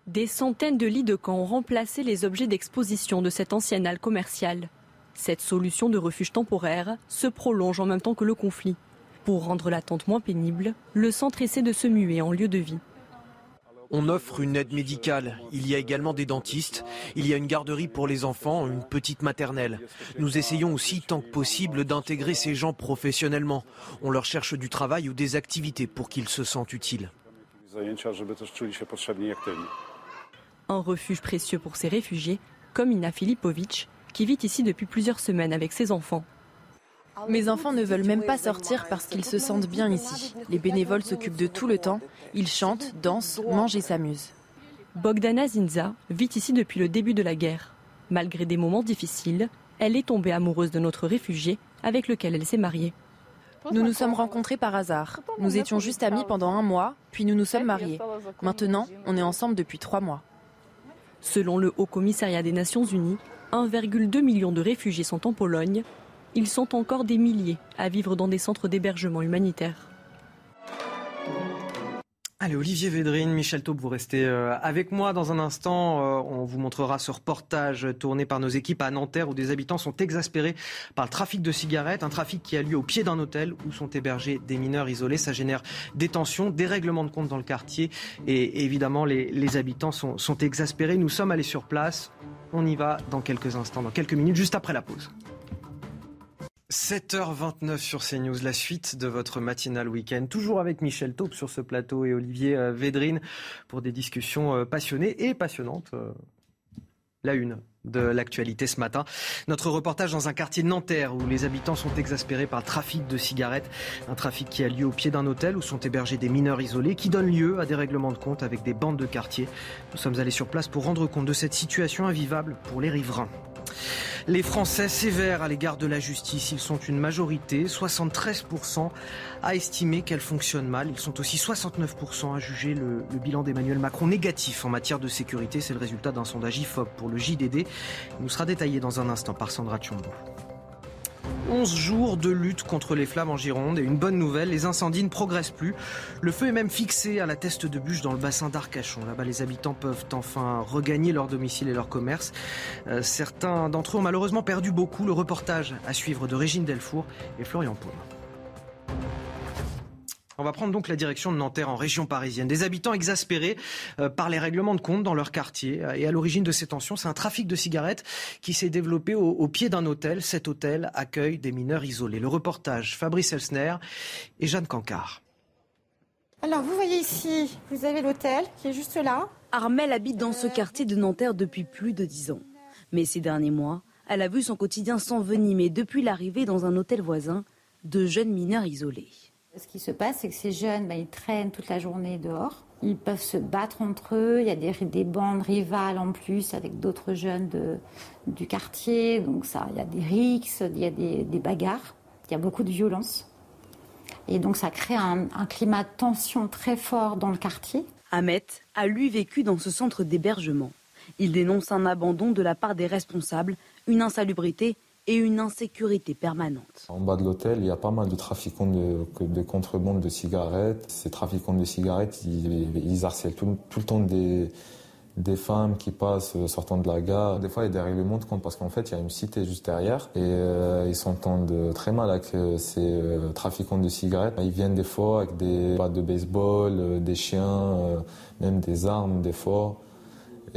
Des centaines de lits de camp ont remplacé les objets d'exposition de cette ancienne halle commerciale. Cette solution de refuge temporaire se prolonge en même temps que le conflit. Pour rendre l'attente moins pénible, le centre essaie de se muer en lieu de vie. On offre une aide médicale. Il y a également des dentistes. Il y a une garderie pour les enfants, une petite maternelle. Nous essayons aussi, tant que possible, d'intégrer ces gens professionnellement. On leur cherche du travail ou des activités pour qu'ils se sentent utiles. Un refuge précieux pour ces réfugiés, comme Ina Filipovic, qui vit ici depuis plusieurs semaines avec ses enfants. Mes enfants ne veulent même pas sortir parce qu'ils se sentent bien ici. Les bénévoles s'occupent de tout le temps. Ils chantent, dansent, mangent et s'amusent. Bogdana Zinza vit ici depuis le début de la guerre. Malgré des moments difficiles, elle est tombée amoureuse de notre réfugié avec lequel elle s'est mariée. Nous nous sommes rencontrés par hasard. Nous étions juste amis pendant un mois, puis nous nous sommes mariés. Maintenant, on est ensemble depuis trois mois. Selon le Haut Commissariat des Nations Unies, 1,2 million de réfugiés sont en Pologne ils sont encore des milliers à vivre dans des centres d'hébergement humanitaire. Allez, Olivier Védrine, Michel Taube, vous restez euh, avec moi dans un instant. Euh, on vous montrera ce reportage tourné par nos équipes à Nanterre où des habitants sont exaspérés par le trafic de cigarettes, un trafic qui a lieu au pied d'un hôtel où sont hébergés des mineurs isolés. Ça génère des tensions, des règlements de compte dans le quartier et évidemment les, habitants sont exaspérés. Nous sommes allés sur place. On y va dans quelques instants, dans quelques minutes, juste après la pause. 7h29 sur CNews, la suite de votre matinal week-end. Toujours avec Michel Taupe sur ce plateau et Olivier euh, Védrine pour des discussions euh, passionnées et passionnantes. Euh, la une de l'actualité ce matin. Notre reportage dans un quartier de Nanterre où les habitants sont exaspérés par le trafic de cigarettes. Un trafic qui a lieu au pied d'un hôtel où sont hébergés des mineurs isolés qui donne lieu à des règlements de compte avec des bandes de quartier. Nous sommes allés sur place pour rendre compte de cette situation invivable pour les riverains. Les Français sévères à l'égard de la justice, ils sont une majorité, 73% à estimer qu'elle fonctionne mal. Ils sont aussi 69% à juger le, bilan d'Emmanuel Macron négatif en matière de sécurité. C'est le résultat d'un sondage IFOP pour le JDD. Il nous sera détaillé dans un instant par Sandra Tchombo. 11 jours de lutte contre les flammes en Gironde et une bonne nouvelle, les incendies ne progressent plus. Le feu est même fixé à la teste de bûche dans le bassin d'Arcachon. Là-bas, les habitants peuvent enfin regagner leur domicile et leur commerce. Euh, certains d'entre eux ont malheureusement perdu beaucoup. Le reportage à suivre de Régine Delfour et Florian Paume. On va prendre donc la direction de Nanterre en région parisienne. Des habitants exaspérés euh, par les règlements de compte dans leur quartier. Et à l'origine de ces tensions, c'est un trafic de cigarettes qui s'est développé au, pied d'un hôtel. Cet hôtel accueille des mineurs isolés. Le reportage Fabrice Elsner et Jeanne Cancard. Alors vous voyez ici, vous avez l'hôtel qui est juste là. Armelle habite dans ce quartier de Nanterre depuis plus de dix ans. Mais ces derniers mois, elle a vu son quotidien s'envenimer depuis l'arrivée dans un hôtel voisin de jeunes mineurs isolés. Ce qui se passe, c'est que ces jeunes, ben, ils traînent toute la journée dehors. Ils peuvent se battre entre eux. Il y a des, des bandes rivales en plus avec d'autres jeunes du quartier. Donc ça, il y a des rixes, il y a des, bagarres. Il y a beaucoup de violence. Et donc ça crée un, un climat de tension très fort dans le quartier. Ahmet a lui vécu dans ce centre d'hébergement. Il dénonce un abandon de la part des responsables, une insalubrité et une insécurité permanente. En bas de l'hôtel, il y a pas mal de trafiquants de, de contrebande de cigarettes. Ces trafiquants de cigarettes, ils, harcèlent tout, le temps des, femmes qui passent sortant de la gare. Des fois, il y a des règlements de compte parce qu'en fait, il y a une cité juste derrière et ils s'entendent très mal avec ces trafiquants de cigarettes. Ils viennent des fois avec des battes de baseball, des chiens, même des armes des fois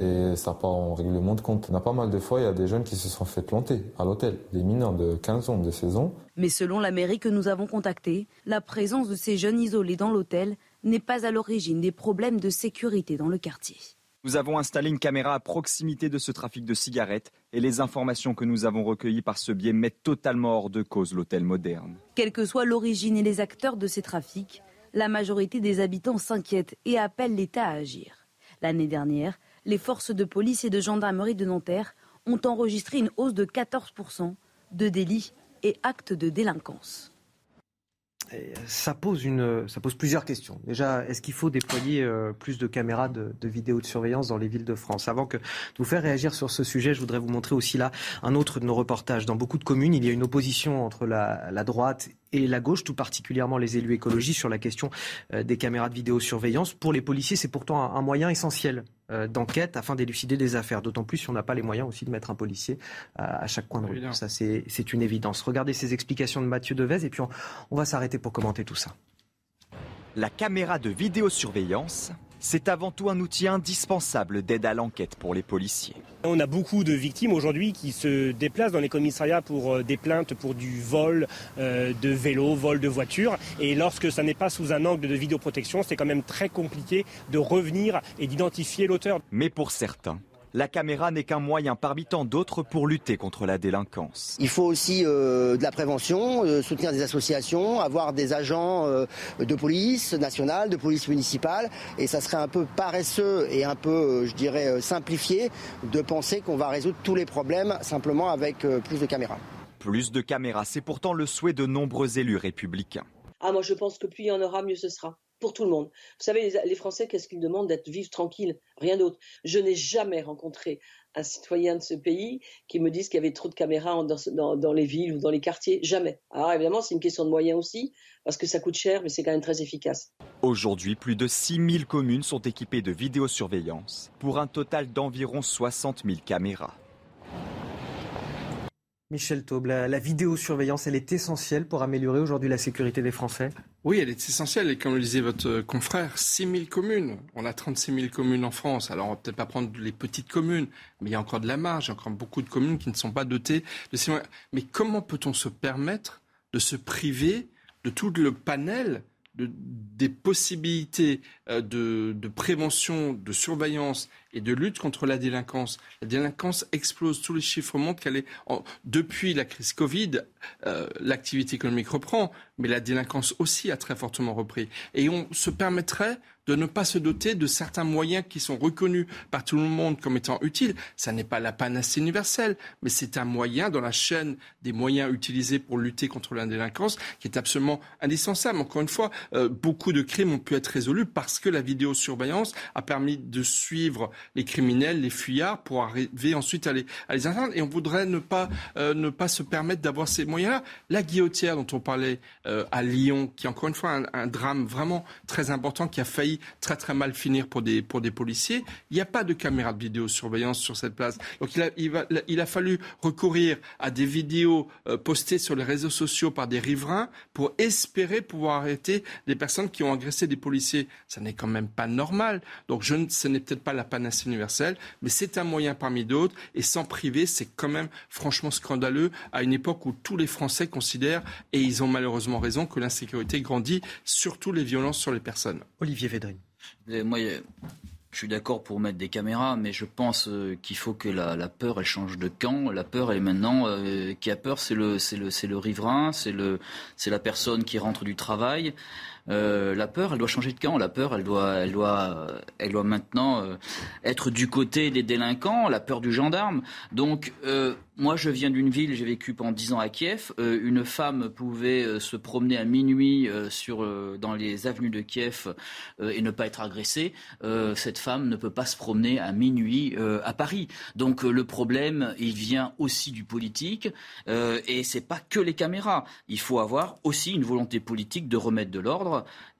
et ça part en règlement de compte. Il y a pas mal de fois, il y a des jeunes qui se sont fait planter à l'hôtel, des mineurs de 15 ans, de 16 ans. Mais selon la mairie que nous avons contactée, la présence de ces jeunes isolés dans l'hôtel n'est pas à l'origine des problèmes de sécurité dans le quartier. Nous avons installé une caméra à proximité de ce trafic de cigarettes et les informations que nous avons recueillies par ce biais mettent totalement hors de cause l'hôtel moderne. Quelle que soit l'origine et les acteurs de ces trafics, la majorité des habitants s'inquiètent et appellent l'État à agir. L'année dernière, les forces de police et de gendarmerie de Nanterre ont enregistré une hausse de 14% de délits et actes de délinquance. ça pose, plusieurs questions. Déjà, est-ce qu'il faut déployer euh, plus de caméras de, de, vidéo de surveillance dans les villes de France? Avant que de vous faire réagir sur ce sujet, je voudrais vous montrer aussi là un autre de nos reportages. Dans beaucoup de communes, il y a une opposition entre la, la droite et la gauche, tout particulièrement les élus écologistes, sur la question euh, des caméras de vidéosurveillance. Pour les policiers, c'est pourtant un, moyen essentiel euh, d'enquête afin d'élucider des affaires. D'autant plus si on n'a pas les moyens aussi de mettre un policier à, chaque coin de rue. Ça, c'est une évidence. Regardez ces explications de Mathieu Devez et puis on va s'arrêter pour commenter tout ça. La caméra de vidéosurveillance c'est avant tout un outil indispensable d'aide à l'enquête pour les policiers. On a beaucoup de victimes aujourd'hui qui se déplacent dans les commissariats pour euh, des plaintes pour du vol euh, de vélos, vol de voitures. Et lorsque ça n'est pas sous un angle de vidéoprotection, c'est quand même très compliqué de revenir et d'identifier l'auteur. Mais pour certains, la caméra n'est qu'un moyen parmi tant d'autres pour lutter contre la délinquance. Il faut aussi euh, de la prévention, euh, soutenir des associations, avoir des agents euh, de police nationale, de police municipale, et ça serait un peu paresseux et un peu, je dirais, simplifié de penser qu'on va résoudre tous les problèmes simplement avec plus de caméras. Plus de caméras, c'est pourtant le souhait de nombreux élus républicains. Ah, moi je pense que plus il y en aura, mieux ce sera pour tout le monde. Vous savez, les, Français, qu'est-ce qu'ils demandent D'être vivre tranquille, rien d'autre. Je n'ai jamais rencontré un citoyen de ce pays qui me dise qu'il y avait trop de caméras dans, les villes ou dans les quartiers. Jamais. Alors évidemment, c'est une question de moyens aussi, parce que ça coûte cher, mais c'est quand même très efficace. Aujourd'hui, plus de 6000 communes sont équipées de vidéosurveillance, pour un total d'environ 60 000 caméras. Michel Taube, la, vidéosurveillance, elle est essentielle pour améliorer aujourd'hui la sécurité des Français? Oui, elle est essentielle. Et comme le disait votre confrère, 6 000 communes. On a 36 000 communes en France. Alors, on va peut-être pas prendre les petites communes, mais il y a encore de la marge. Il y a encore beaucoup de communes qui ne sont pas dotées de ces moyens. Mais comment peut-on se permettre de se priver de tout le panel des possibilités euh, de, prévention, de surveillance et de lutte contre la délinquance. La délinquance explose. Tous les chiffres montrent qu'elle est depuis la crise Covid, euh, l'activité économique reprend, mais la délinquance aussi a très fortement repris. Et on se permettrait de ne pas se doter de certains moyens qui sont reconnus par tout le monde comme étant utiles. Ça n'est pas la panacée universelle, mais c'est un moyen dans la chaîne des moyens utilisés pour lutter contre la délinquance qui est absolument indispensable. Encore une fois, euh, beaucoup de crimes ont pu être résolus parce que la vidéosurveillance a permis de suivre les criminels, les fuyards, pour arriver ensuite à les, à les atteindre. Et on voudrait ne pas, euh, ne pas se permettre d'avoir ces moyens-là. La guillotière dont on parlait euh, à Lyon, qui est encore une fois un, drame vraiment très important qui a failli très très mal finir pour des, pour des policiers. Il n'y a pas de caméra de vidéosurveillance sur cette place. Donc il a, il a fallu recourir à des vidéos euh, postées sur les réseaux sociaux par des riverains pour espérer pouvoir arrêter des personnes qui ont agressé des policiers. Ça n'est quand même pas normal. Donc je, ce n'est peut-être pas la panacée universelle, mais c'est un moyen parmi d'autres. Et sans priver, c'est quand même franchement scandaleux à une époque où tous les Français considèrent, et ils ont malheureusement raison, que l'insécurité grandit, surtout les violences sur les personnes. Olivier Védrine. Moi, je suis d'accord pour mettre des caméras, mais je pense euh, qu'il faut que la, peur, elle change de camp. La peur, elle est maintenant, euh, qui a peur, c'est le, c'est le, c'est le riverain, c'est le, c'est la personne qui rentre du travail. Euh, la peur, elle doit changer de camp. La peur, elle doit, doit maintenant être du côté des délinquants. La peur du gendarme. Donc, moi, je viens d'une ville, j'ai vécu pendant dix ans à Kiev. Euh, une femme pouvait euh, se promener à minuit euh, sur, dans les avenues de Kiev et ne pas être agressée. cette femme ne peut pas se promener à minuit à Paris. Donc le problème, il vient aussi du politique et c'est pas que les caméras. Il faut avoir aussi une volonté politique de remettre de l'ordre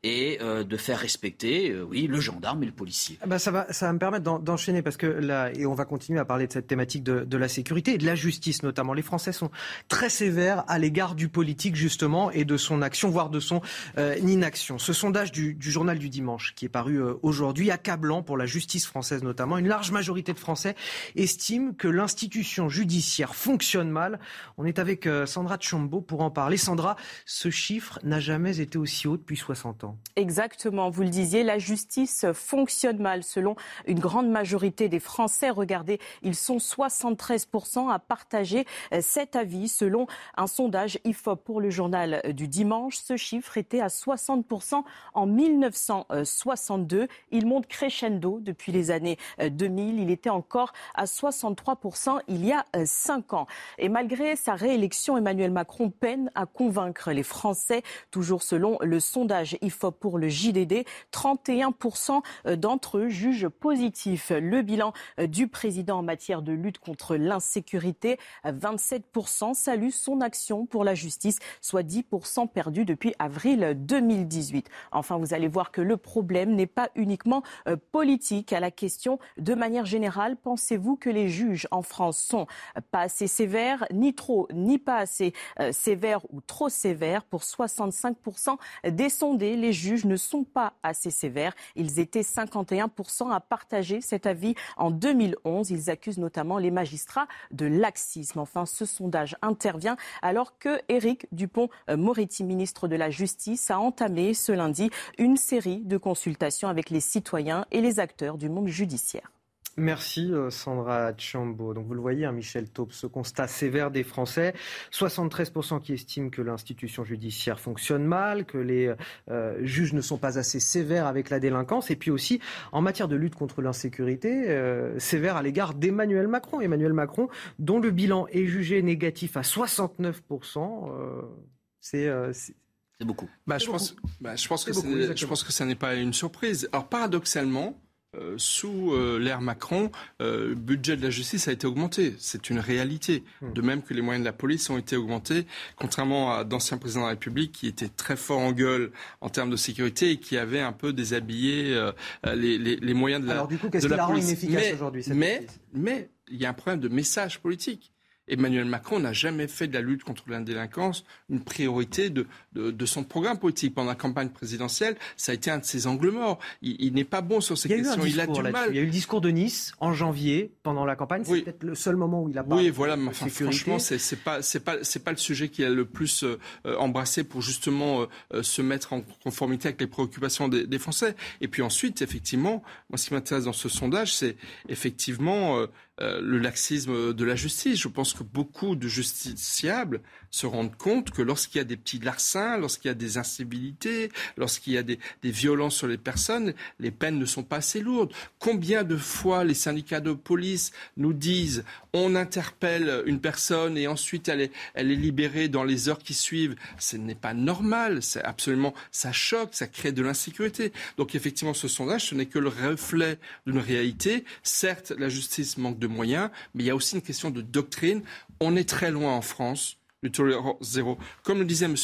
et euh, de faire respecter, euh, oui, le gendarme et le policier. Ah bah ça, va, ça me permettre d'enchaîner parce que là, et on va continuer à parler de cette thématique de, la sécurité et de la justice notamment. Les Français sont très sévères à l'égard du politique justement et de son action, voire de son euh, inaction. Ce sondage du, du, journal du dimanche qui est paru aujourd'hui, accablant pour la justice française notamment, une large majorité de Français estime que l'institution judiciaire fonctionne mal. On est avec Sandra Tchombo pour en parler. Sandra, ce chiffre n'a jamais été aussi haut depuis 60 ans. Exactement, vous le disiez, la justice fonctionne mal selon une grande majorité des Français. Regardez, ils sont 73% à partager cet avis selon un sondage IFOP pour le journal du dimanche. Ce chiffre était à 60% en 1962. Il monte crescendo depuis les années 2000. Il était encore à 63% il y a 5 ans. Et malgré sa réélection, Emmanuel Macron peine à convaincre les Français, toujours selon le sondage IFOP pour le JDD. 31% d'entre eux jugent positif le bilan du président en matière de lutte contre l'insécurité. 27% saluent son action pour la justice, soit 10% perdus depuis avril 2018. Enfin, vous allez voir que le problème n'est pas uniquement euh, politique. À la question, de manière générale, pensez-vous que les juges en France sont pas assez sévères, ni trop, ni pas assez euh, sévères ou trop sévères Pour 65% des sondés, les juges ne sont pas assez sévères. Ils étaient 51% à partager cet avis en 2011. Ils accusent notamment les magistrats de laxisme. Enfin, ce sondage intervient alors que Éric Dupont-Moretti, ministre de la Justice, a entamé ce lundi une série de consultations avec les citoyens et les acteurs du monde judiciaire. Merci euh, Sandra Chambo. Donc vous le voyez, hein, Michel Taube, ce constat sévère des Français. 73% qui estiment que l'institution judiciaire fonctionne mal, que les euh, juges ne sont pas assez sévères avec la délinquance, et puis aussi en matière de lutte contre l'insécurité, euh, sévère à l'égard d'Emmanuel Macron. Emmanuel Macron, dont le bilan est jugé négatif à 69%. c'est c'est beaucoup. Bah, je, Pense, bah, je, pense que je pense que ça n'est pas une surprise. Alors paradoxalement, euh, sous euh, l'ère Macron, euh, le budget de la justice a été augmenté. C'est une réalité. Hmm. De même que les moyens de la police ont été augmentés, contrairement à d'anciens présidents de la République qui étaient très forts en gueule en termes de sécurité et qui avaient un peu déshabillé les, les, les, moyens de la, Alors du coup, qu'est-ce qui la, rend inefficace aujourd'hui Mais, mais il y a un problème de message politique. Emmanuel Macron n'a jamais fait de la lutte contre la délinquance une priorité de, de, son programme politique. Pendant la campagne présidentielle, ça a été un de ses angles morts. Il, n'est pas bon sur ces questions. Il a du mal. Il y a eu le discours de Nice en janvier pendant la campagne. C'est peut-être le seul moment où il a pas. Oui, voilà. Mais enfin, franchement, c'est, c'est pas c'est pas c'est pas le sujet qui a le plus euh, embrassé pour justement euh, se mettre en conformité avec les préoccupations des, des, Français. Et puis ensuite, effectivement, moi, ce qui m'intéresse dans ce sondage, c'est effectivement euh, euh, le laxisme de la justice. Je pense que beaucoup de justiciables se rendent compte que lorsqu'il y a des petits larcins, lorsqu'il y a des incivilités, lorsqu'il y a des, des, violences sur les personnes, les peines ne sont pas assez lourdes. Combien de fois les syndicats de police nous disent on interpelle une personne et ensuite elle est, elle est libérée dans les heures qui suivent Ce n'est pas normal. C'est absolument, ça choque, ça crée de l'insécurité. Donc effectivement, ce sondage, ce n'est que le reflet d'une réalité. Certes, la justice manque de moyens, mais il y a aussi une question de doctrine. On est très loin en France du tolérance zéro. Comme le disait M.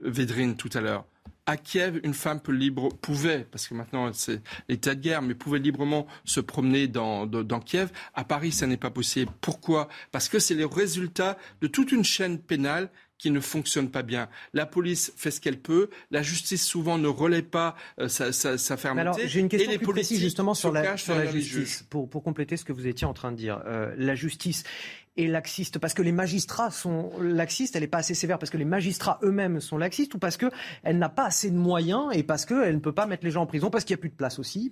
Védrine tout à l'heure, à Kiev, une femme peut libre, pouvait, parce que maintenant c'est l'état de guerre, mais pouvait librement se promener dans, dans, Kiev. À Paris, ça n'est pas possible. Pourquoi? Parce que c'est le résultat de toute une chaîne pénale qui ne fonctionne pas bien. La police fait ce qu'elle peut, la justice souvent ne relaie pas euh, sa, sa, sa fermeté. Alors j'ai une question plus précise justement sur la, sur la justice, pour, pour compléter ce que vous étiez en train de dire. Euh, la justice est laxiste parce que les magistrats sont laxistes, elle n'est pas assez sévère parce que les magistrats eux-mêmes sont laxistes ou parce qu'elle n'a pas assez de moyens et parce qu'elle ne peut pas mettre les gens en prison parce qu'il n'y a plus de place aussi.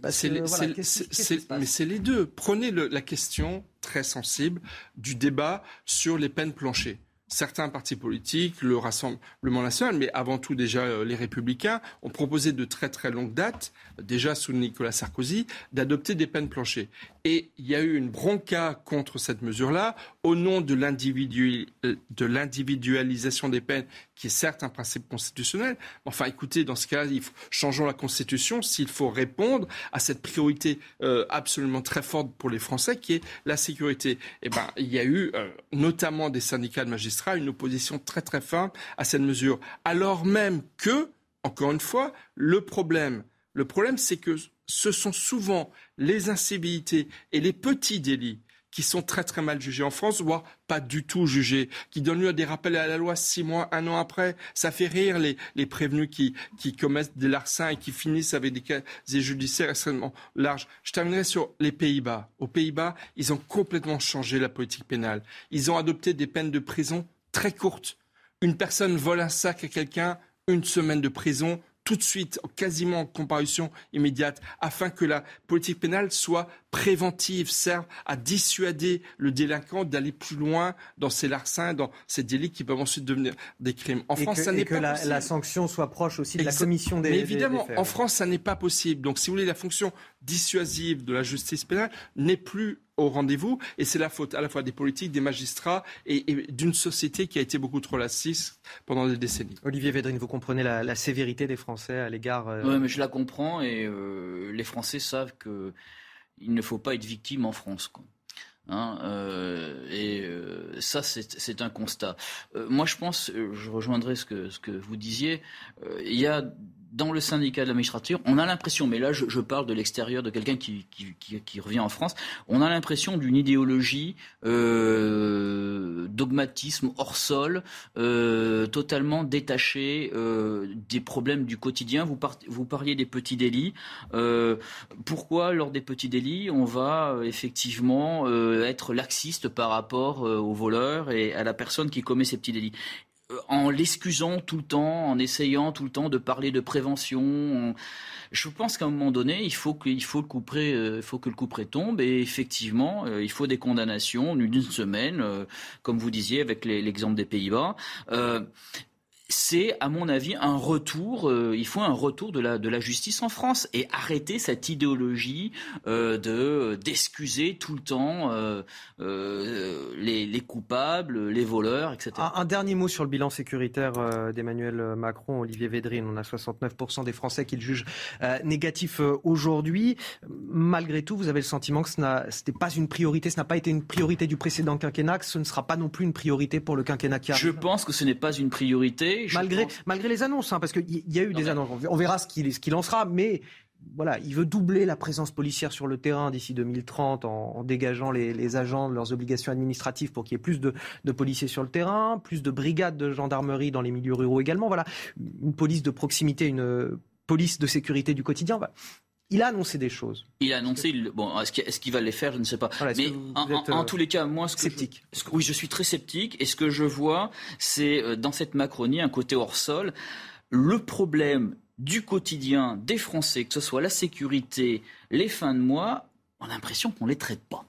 mais c'est les deux. Prenez le, la question très sensible du débat sur les peines planchées certains partis politiques, le Rassemblement national, mais avant tout déjà euh, les Républicains, ont proposé de très très longue date, déjà sous Nicolas Sarkozy, d'adopter des peines planchées. Et il y a eu une bronca contre cette mesure-là, au nom de l'individualisation des peines, qui est certes un principe constitutionnel. Enfin, écoutez, dans ce cas, là changeons la Constitution s'il faut répondre à cette priorité euh, absolument très forte pour les Français, qui est la sécurité. Eh ben, il y a eu, euh, notamment des syndicats de magistrats, une opposition très très ferme à cette mesure, alors même que encore une fois, le problème, le problème, c'est que ce sont souvent les incivilités et les petits délits qui sont très très mal jugés en France, voire pas du tout jugés, qui donnent lieu à des rappels à la loi six mois, un an après. Ça fait rire les, prévenus qui, qui commettent des larcins et qui finissent avec des casiers judiciaires extrêmement larges. Je terminerai sur les Pays-Bas. Aux Pays-Bas, ils ont complètement changé la politique pénale. Ils ont adopté des peines de prison très courtes. Une personne vole un sac à quelqu'un, une semaine de prison, tout de suite, quasiment en comparution immédiate, afin que la politique pénale soit préventive, serve à dissuader le délinquant d'aller plus loin dans ses larcins, dans ces délits qui peuvent ensuite devenir des crimes. En France, ça n'est pas la, la, sanction soit proche aussi de la commission des. Mais évidemment, en France, ça n'est pas possible. Donc, si vous voulez, la fonction dissuasive de la justice pénale n'est plus au rendez-vous et c'est la faute à la fois des politiques, des magistrats et, d'une société qui a été beaucoup trop lassiste pendant des décennies. Olivier Védrine, vous comprenez la, sévérité des Français à l'égard. Euh, oui, mais je la comprends et euh, les Français savent que il ne faut pas être victime en France. Hein, euh, et ça, c'est un constat. moi, je pense, je rejoindrai ce que, ce que vous disiez, il y a dans le syndicat de la magistrature, on a l'impression, mais là je, parle de l'extérieur, de quelqu'un qui, revient en France, on a l'impression d'une idéologie, euh, dogmatisme hors sol, euh, totalement détaché euh, des problèmes du quotidien. Vous, vous parliez des petits délits. pourquoi, lors des petits délits, on va effectivement être laxiste par rapport aux voleurs et à la personne qui commet ces petits délits? En l'excusant tout le temps, en essayant tout le temps de parler de prévention. Je pense qu'à un moment donné, il faut, faut, le euh, faut que le couperet tombe et effectivement, euh, il faut des condamnations d'une semaine, euh, comme vous disiez avec l'exemple des Pays-Bas c'est, à mon avis, un retour. Euh, il faut un retour de la, de la justice en France et arrêter cette idéologie euh, de d'excuser tout le temps euh, les, les, coupables, les voleurs, etc. Un, dernier mot sur le bilan sécuritaire d'Emmanuel Macron, Olivier Védrine. On a 69% des Français qui le jugent négatif aujourd'hui. Malgré tout, vous avez le sentiment que ce n'était pas une priorité, ce n'a pas été une priorité du précédent quinquennat, que ce ne sera pas non plus une priorité pour le quinquennat qui arrive. Je pense que ce n'est pas une priorité malgré, malgré les annonces, hein, parce qu'il y a eu des annonces. On verra ce qu'il en sera, mais voilà, il veut doubler la présence policière sur le terrain d'ici 2030 en, dégageant les, agents de leurs obligations administratives pour qu'il y ait plus de, policiers sur le terrain, plus de brigades de gendarmerie dans les milieux ruraux également. Voilà, une police de proximité, une police de sécurité du quotidien. Il a annoncé des choses. Il a annoncé. Bon, est-ce qu'il va les faire Je ne sais pas. Mais en, euh, tous les cas, moi, ce sceptique. oui, je suis très sceptique. Et ce que je vois, c'est euh, dans cette Macronie un côté hors sol. Le problème du quotidien des Français, que ce soit la sécurité, les fins de mois, on a l'impression qu'on les traite pas.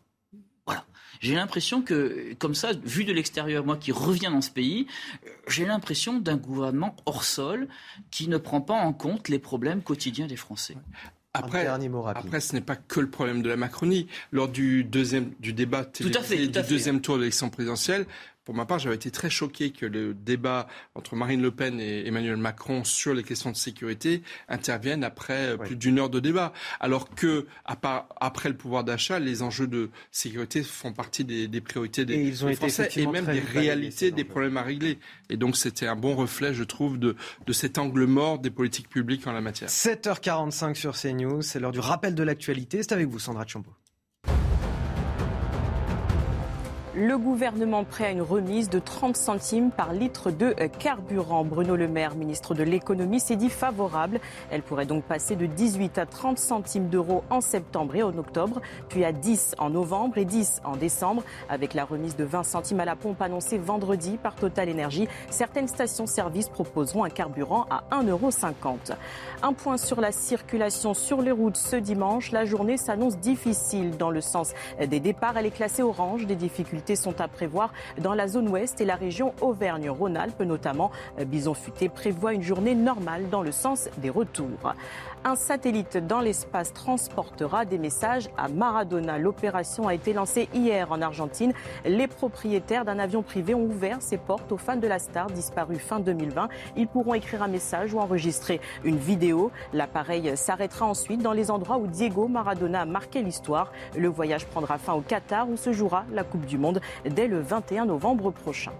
Voilà. J'ai l'impression que, comme ça, vu de l'extérieur, moi qui reviens dans ce pays, j'ai l'impression d'un gouvernement hors sol qui ne prend pas en compte les problèmes quotidiens des Français. Après, après, ce n'est pas que le problème de la Macronie. Lors du deuxième du débat du deuxième tour de l'élection présidentielle, pour ma part, j'avais été très choqué que le débat entre Marine Le Pen et Emmanuel Macron sur les questions de sécurité intervienne après euh, plus d'une heure de débat. Alors que, après le pouvoir d'achat, les enjeux de sécurité font partie des, priorités des, Français et même des réalités des problèmes à régler. Et donc, c'était un bon reflet, je trouve, de, de cet angle mort des politiques publiques en la matière. 7h45 sur CNews, c'est l'heure du rappel de l'actualité. C'est avec vous, Sandra Chambaud. Le gouvernement prêt à une remise de 30 centimes par litre de carburant. Bruno Le Maire, ministre de l'économie, s'est dit favorable. Elle pourrait donc passer de 18 à 30 centimes d'euros en septembre et en octobre, puis à 10 en novembre et 10 en décembre. Avec la remise de 20 centimes à la pompe annoncée vendredi par Total Energy, certaines stations-service proposeront un carburant à 1,50 euros. Un point sur la circulation sur les routes ce dimanche. La journée s'annonce difficile dans le sens des départs. Elle est classée orange. Des difficultés sont à prévoir dans la zone ouest et la région Auvergne-Rhône-Alpes notamment. Bison Futé prévoit une journée normale dans le sens des retours. Un satellite dans l'espace transportera des messages à Maradona. L'opération a été lancée hier en Argentine. Les propriétaires d'un avion privé ont ouvert ses portes aux fans de la star disparue fin 2020. Ils pourront écrire un message ou enregistrer une vidéo. L'appareil s'arrêtera ensuite dans les endroits où Diego Maradona a marqué l'histoire. Le voyage prendra fin au Qatar où se jouera la Coupe du Monde dès le 21 novembre prochain.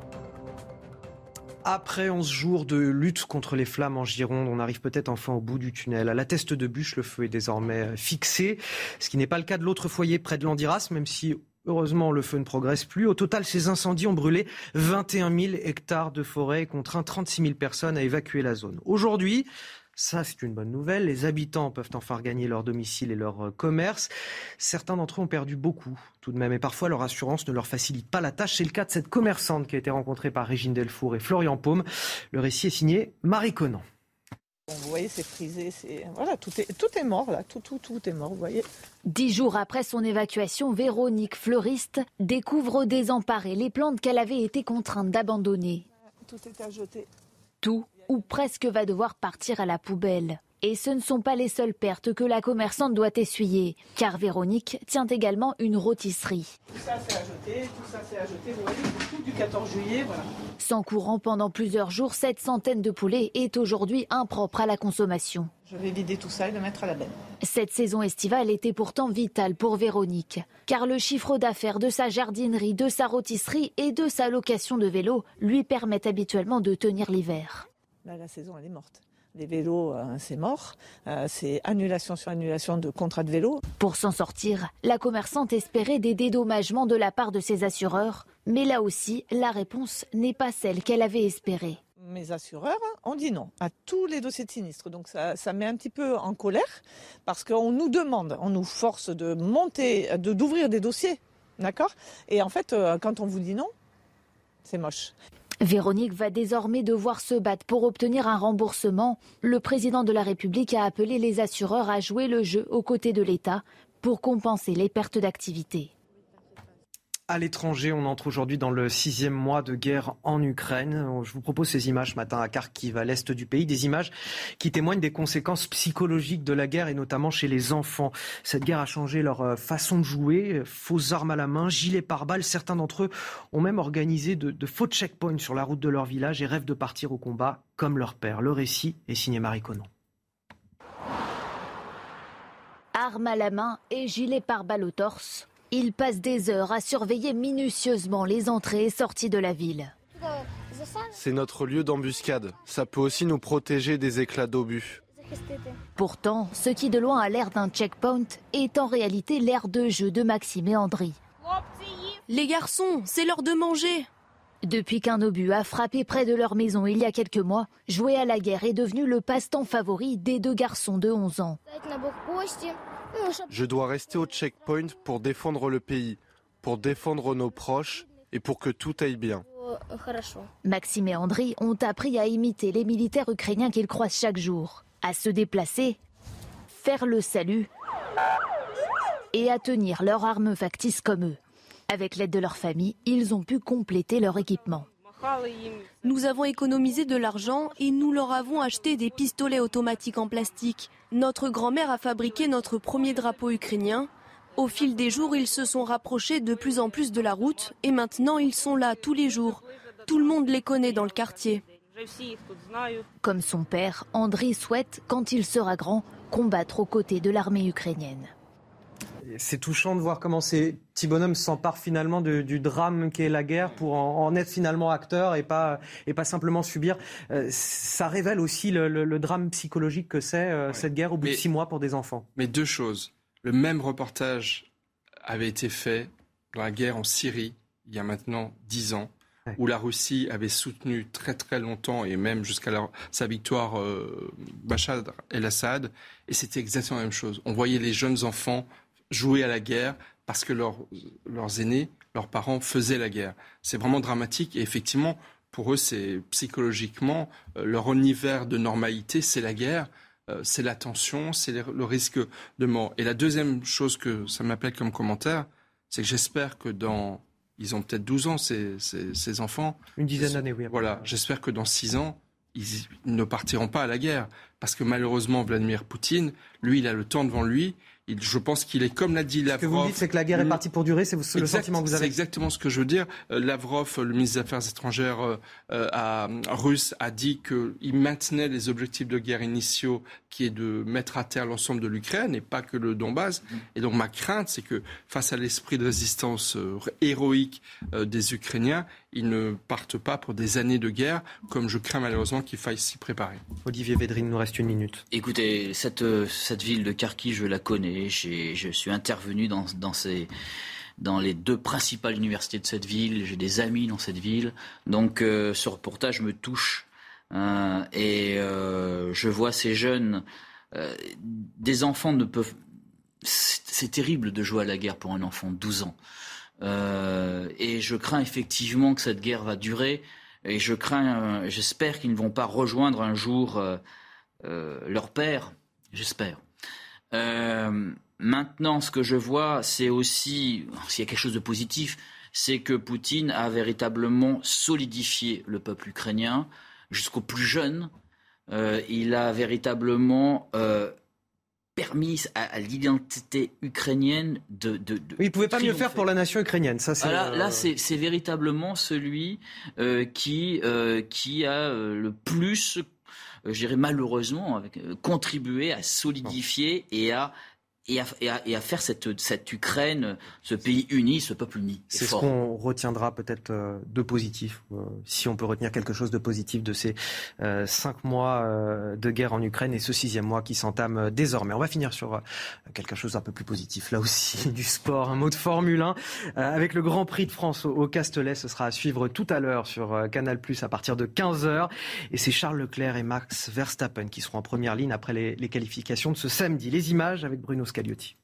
Après 11 jours de lutte contre les flammes en Gironde, on arrive peut-être enfin au bout du tunnel. À la teste de bûche, le feu est désormais fixé, ce qui n'est pas le cas de l'autre foyer près de l'Andiras, même si Heureusement, le feu ne progresse plus. Au total, ces incendies ont brûlé 21 000 hectares de forêt et contraint 36 000 personnes à évacuer la zone. Aujourd'hui, ça, c'est une bonne nouvelle. Les habitants peuvent enfin regagner leur domicile et leur euh, commerce. Certains d'entre eux ont perdu beaucoup, tout de même. Et parfois, leur assurance ne leur facilite pas la tâche. C'est le cas de cette commerçante qui a été rencontrée par Régine Delfour et Florian Paume. Le récit est signé Marie Conan. vous voyez, c'est frisé, c'est voilà, tout est tout est mort là, tout tout tout est mort, vous voyez. Dix jours après son évacuation, Véronique, fleuriste, découvre désemparée les plantes qu'elle avait été contrainte d'abandonner. Tout est à jeter. Tout ou presque va devoir partir à la poubelle. Et ce ne sont pas les seules pertes que la commerçante doit essuyer, car Véronique tient également une rôtisserie. Tout ça c'est à jeter, tout ça c'est à jeter, vous voyez, tout du 14 juillet, voilà. Sans courant pendant plusieurs jours, cette centaine de poulets est aujourd'hui impropre à la consommation. Je vais vider tout ça et le mettre à la benne. Cette saison estivale était pourtant vitale pour Véronique, car le chiffre d'affaires de sa jardinerie, de sa rôtisserie et de sa location de vélo lui permettent habituellement de tenir l'hiver. Là, la saison, elle est morte. Les vélos, euh, c'est mort. Euh, c'est annulation sur annulation de contrats de vélo. Pour s'en sortir, la commerçante espérait des dédommagements de la part de ses assureurs. Mais là aussi, la réponse n'est pas celle qu'elle avait espérée. Mes assureurs ont dit non à tous les dossiers de sinistre. Donc ça, ça met un petit peu en colère parce qu'on nous demande, on nous force de monter, de d'ouvrir des dossiers. D'accord? Et en fait, euh, quand on vous dit non, c'est moche. Véronique va désormais devoir se battre pour obtenir un remboursement. Le président de la République a appelé les assureurs à jouer le jeu aux côtés de l'État pour compenser les pertes d'activité à l'étranger. On entre aujourd'hui dans le sixième mois de guerre en Ukraine. Je vous propose ces images ce matin à Kharkiv, à l'est du pays, des images qui témoignent des conséquences psychologiques de la guerre et notamment chez les enfants. Cette guerre a changé leur euh, façon de jouer, fausses armes à la main, gilets pare-balles. Certains d'entre eux ont même organisé de, de faux checkpoints sur la route de leur village et rêvent de partir au combat comme leur père. Le récit est signé Marie Conan. Armes à la main et gilets pare-balles au torse, ils passent des heures à surveiller minutieusement les entrées et sorties de la ville. C'est notre lieu d'embuscade. Ça peut aussi nous protéger des éclats d'obus. Pourtant, ce qui de loin a l'air d'un checkpoint est en réalité l'air de jeu de Maxime et Andri. Les garçons, c'est l'heure de manger. Depuis qu'un obus a frappé près de leur maison il y a quelques mois, jouer à la guerre est devenu le passe-temps favori des deux garçons de 11 ans. Je dois rester au checkpoint pour défendre le pays, pour défendre nos proches et pour que tout aille bien. Maxime et Andri ont appris à imiter les militaires ukrainiens qu'ils croisent chaque jour, à se déplacer, faire le salut et à tenir leurs armes factices comme eux. Avec l'aide de leur famille, ils ont pu compléter leur équipement. Nous avons économisé de l'argent et nous leur avons acheté des pistolets automatiques en plastique. Notre grand-mère a fabriqué notre premier drapeau ukrainien. Au fil des jours, ils se sont rapprochés de plus en plus de la route et maintenant ils sont là tous les jours. Tout le monde les connaît dans le quartier. Comme son père, André souhaite, quand il sera grand, combattre aux côtés de l'armée ukrainienne. C'est touchant de voir comment ces petits bonhommes s'emparent finalement du, du drame qu'est la guerre pour en, en, être finalement acteur et pas, et pas simplement subir. Euh, ça révèle aussi le, le, le drame psychologique que c'est euh, ouais. cette guerre au bout mais, de six mois pour des enfants. Mais deux choses. Le même reportage avait été fait dans la guerre en Syrie il y a maintenant dix ans. Ouais. où la Russie avait soutenu très très longtemps et même jusqu'à sa victoire euh, Bachar el-Assad. Et c'était exactement la même chose. On voyait les jeunes enfants jouer à la guerre parce que leur, leurs aînés, leurs parents faisaient la guerre. C'est vraiment dramatique et effectivement, pour eux, c'est psychologiquement euh, leur univers de normalité, c'est la guerre, euh, c'est la tension, c'est le risque de mort. Et la deuxième chose que ça m'appelle comme commentaire, c'est que j'espère que dans ils ont peut-être 12 ans, ces, ces, ces enfants. Une dizaine d'années, oui. Voilà, j'espère que dans 6 ans, ils ne partiront pas à la guerre. Parce que malheureusement, Vladimir Poutine, lui, il a le temps devant lui. Il, je pense qu'il est comme l'a dit Lavrov. Ce que vous dites, c'est que la guerre est partie pour durer, c'est le exact, sentiment que vous avez. C'est exactement ce que je veux dire. Euh, Lavrov, le ministre des Affaires étrangères euh, à, russe, a dit qu'il maintenait les objectifs de guerre initiaux, qui est de mettre à terre l'ensemble de l'Ukraine et pas que le Donbass. Mm. Et donc ma crainte, c'est que face à l'esprit de résistance euh, héroïque euh, des Ukrainiens, ils ne partent pas pour des années de guerre, comme je crains malheureusement qu'il faille s'y préparer. Olivier Védrine, nous reste une minute. Écoutez, cette, cette ville de Kharkiv, je la connais. Je suis intervenu dans, dans ces dans les deux principales universités de cette ville. J'ai des amis dans cette ville. Donc euh, ce reportage me touche. Euh, et euh, je vois ces jeunes, des enfants ne peuvent... C'est terrible de jouer à la guerre pour un enfant de 12 ans. Et je crains effectivement que cette guerre va durer. Et je crains, j'espère qu'ils ne vont pas rejoindre un jour leur père. J'espère. Maintenant, ce que je vois, c'est aussi, s'il y a quelque chose de positif, c'est que Poutine a véritablement solidifié le peuple ukrainien jusqu'au plus jeune. Euh, il a véritablement euh, permis à, l'identité ukrainienne de. de, il ne pouvait pas mieux faire pour la nation ukrainienne. Ça, c'est, là, là c'est, véritablement celui euh, qui, qui a le plus, je dirais malheureusement, contribué à solidifier et à et à, faire cette, cette, Ukraine, ce pays uni, ce peuple uni. C'est ce qu'on retiendra peut-être euh, de positif, euh, si on peut retenir quelque chose de positif de ces euh, cinq mois de guerre en Ukraine et ce sixième mois qui s'entame désormais. On va finir sur quelque chose d'un peu plus positif, là aussi, [laughs] du sport, un mot de Formule 1, avec le Grand Prix de France au, Castellet. Ce sera à suivre tout à l'heure sur Canal Plus à partir de 15h. Et c'est Charles Leclerc et Max Verstappen qui seront en première ligne après les, les qualifications de ce samedi. Les images avec Bruno Scagliotti.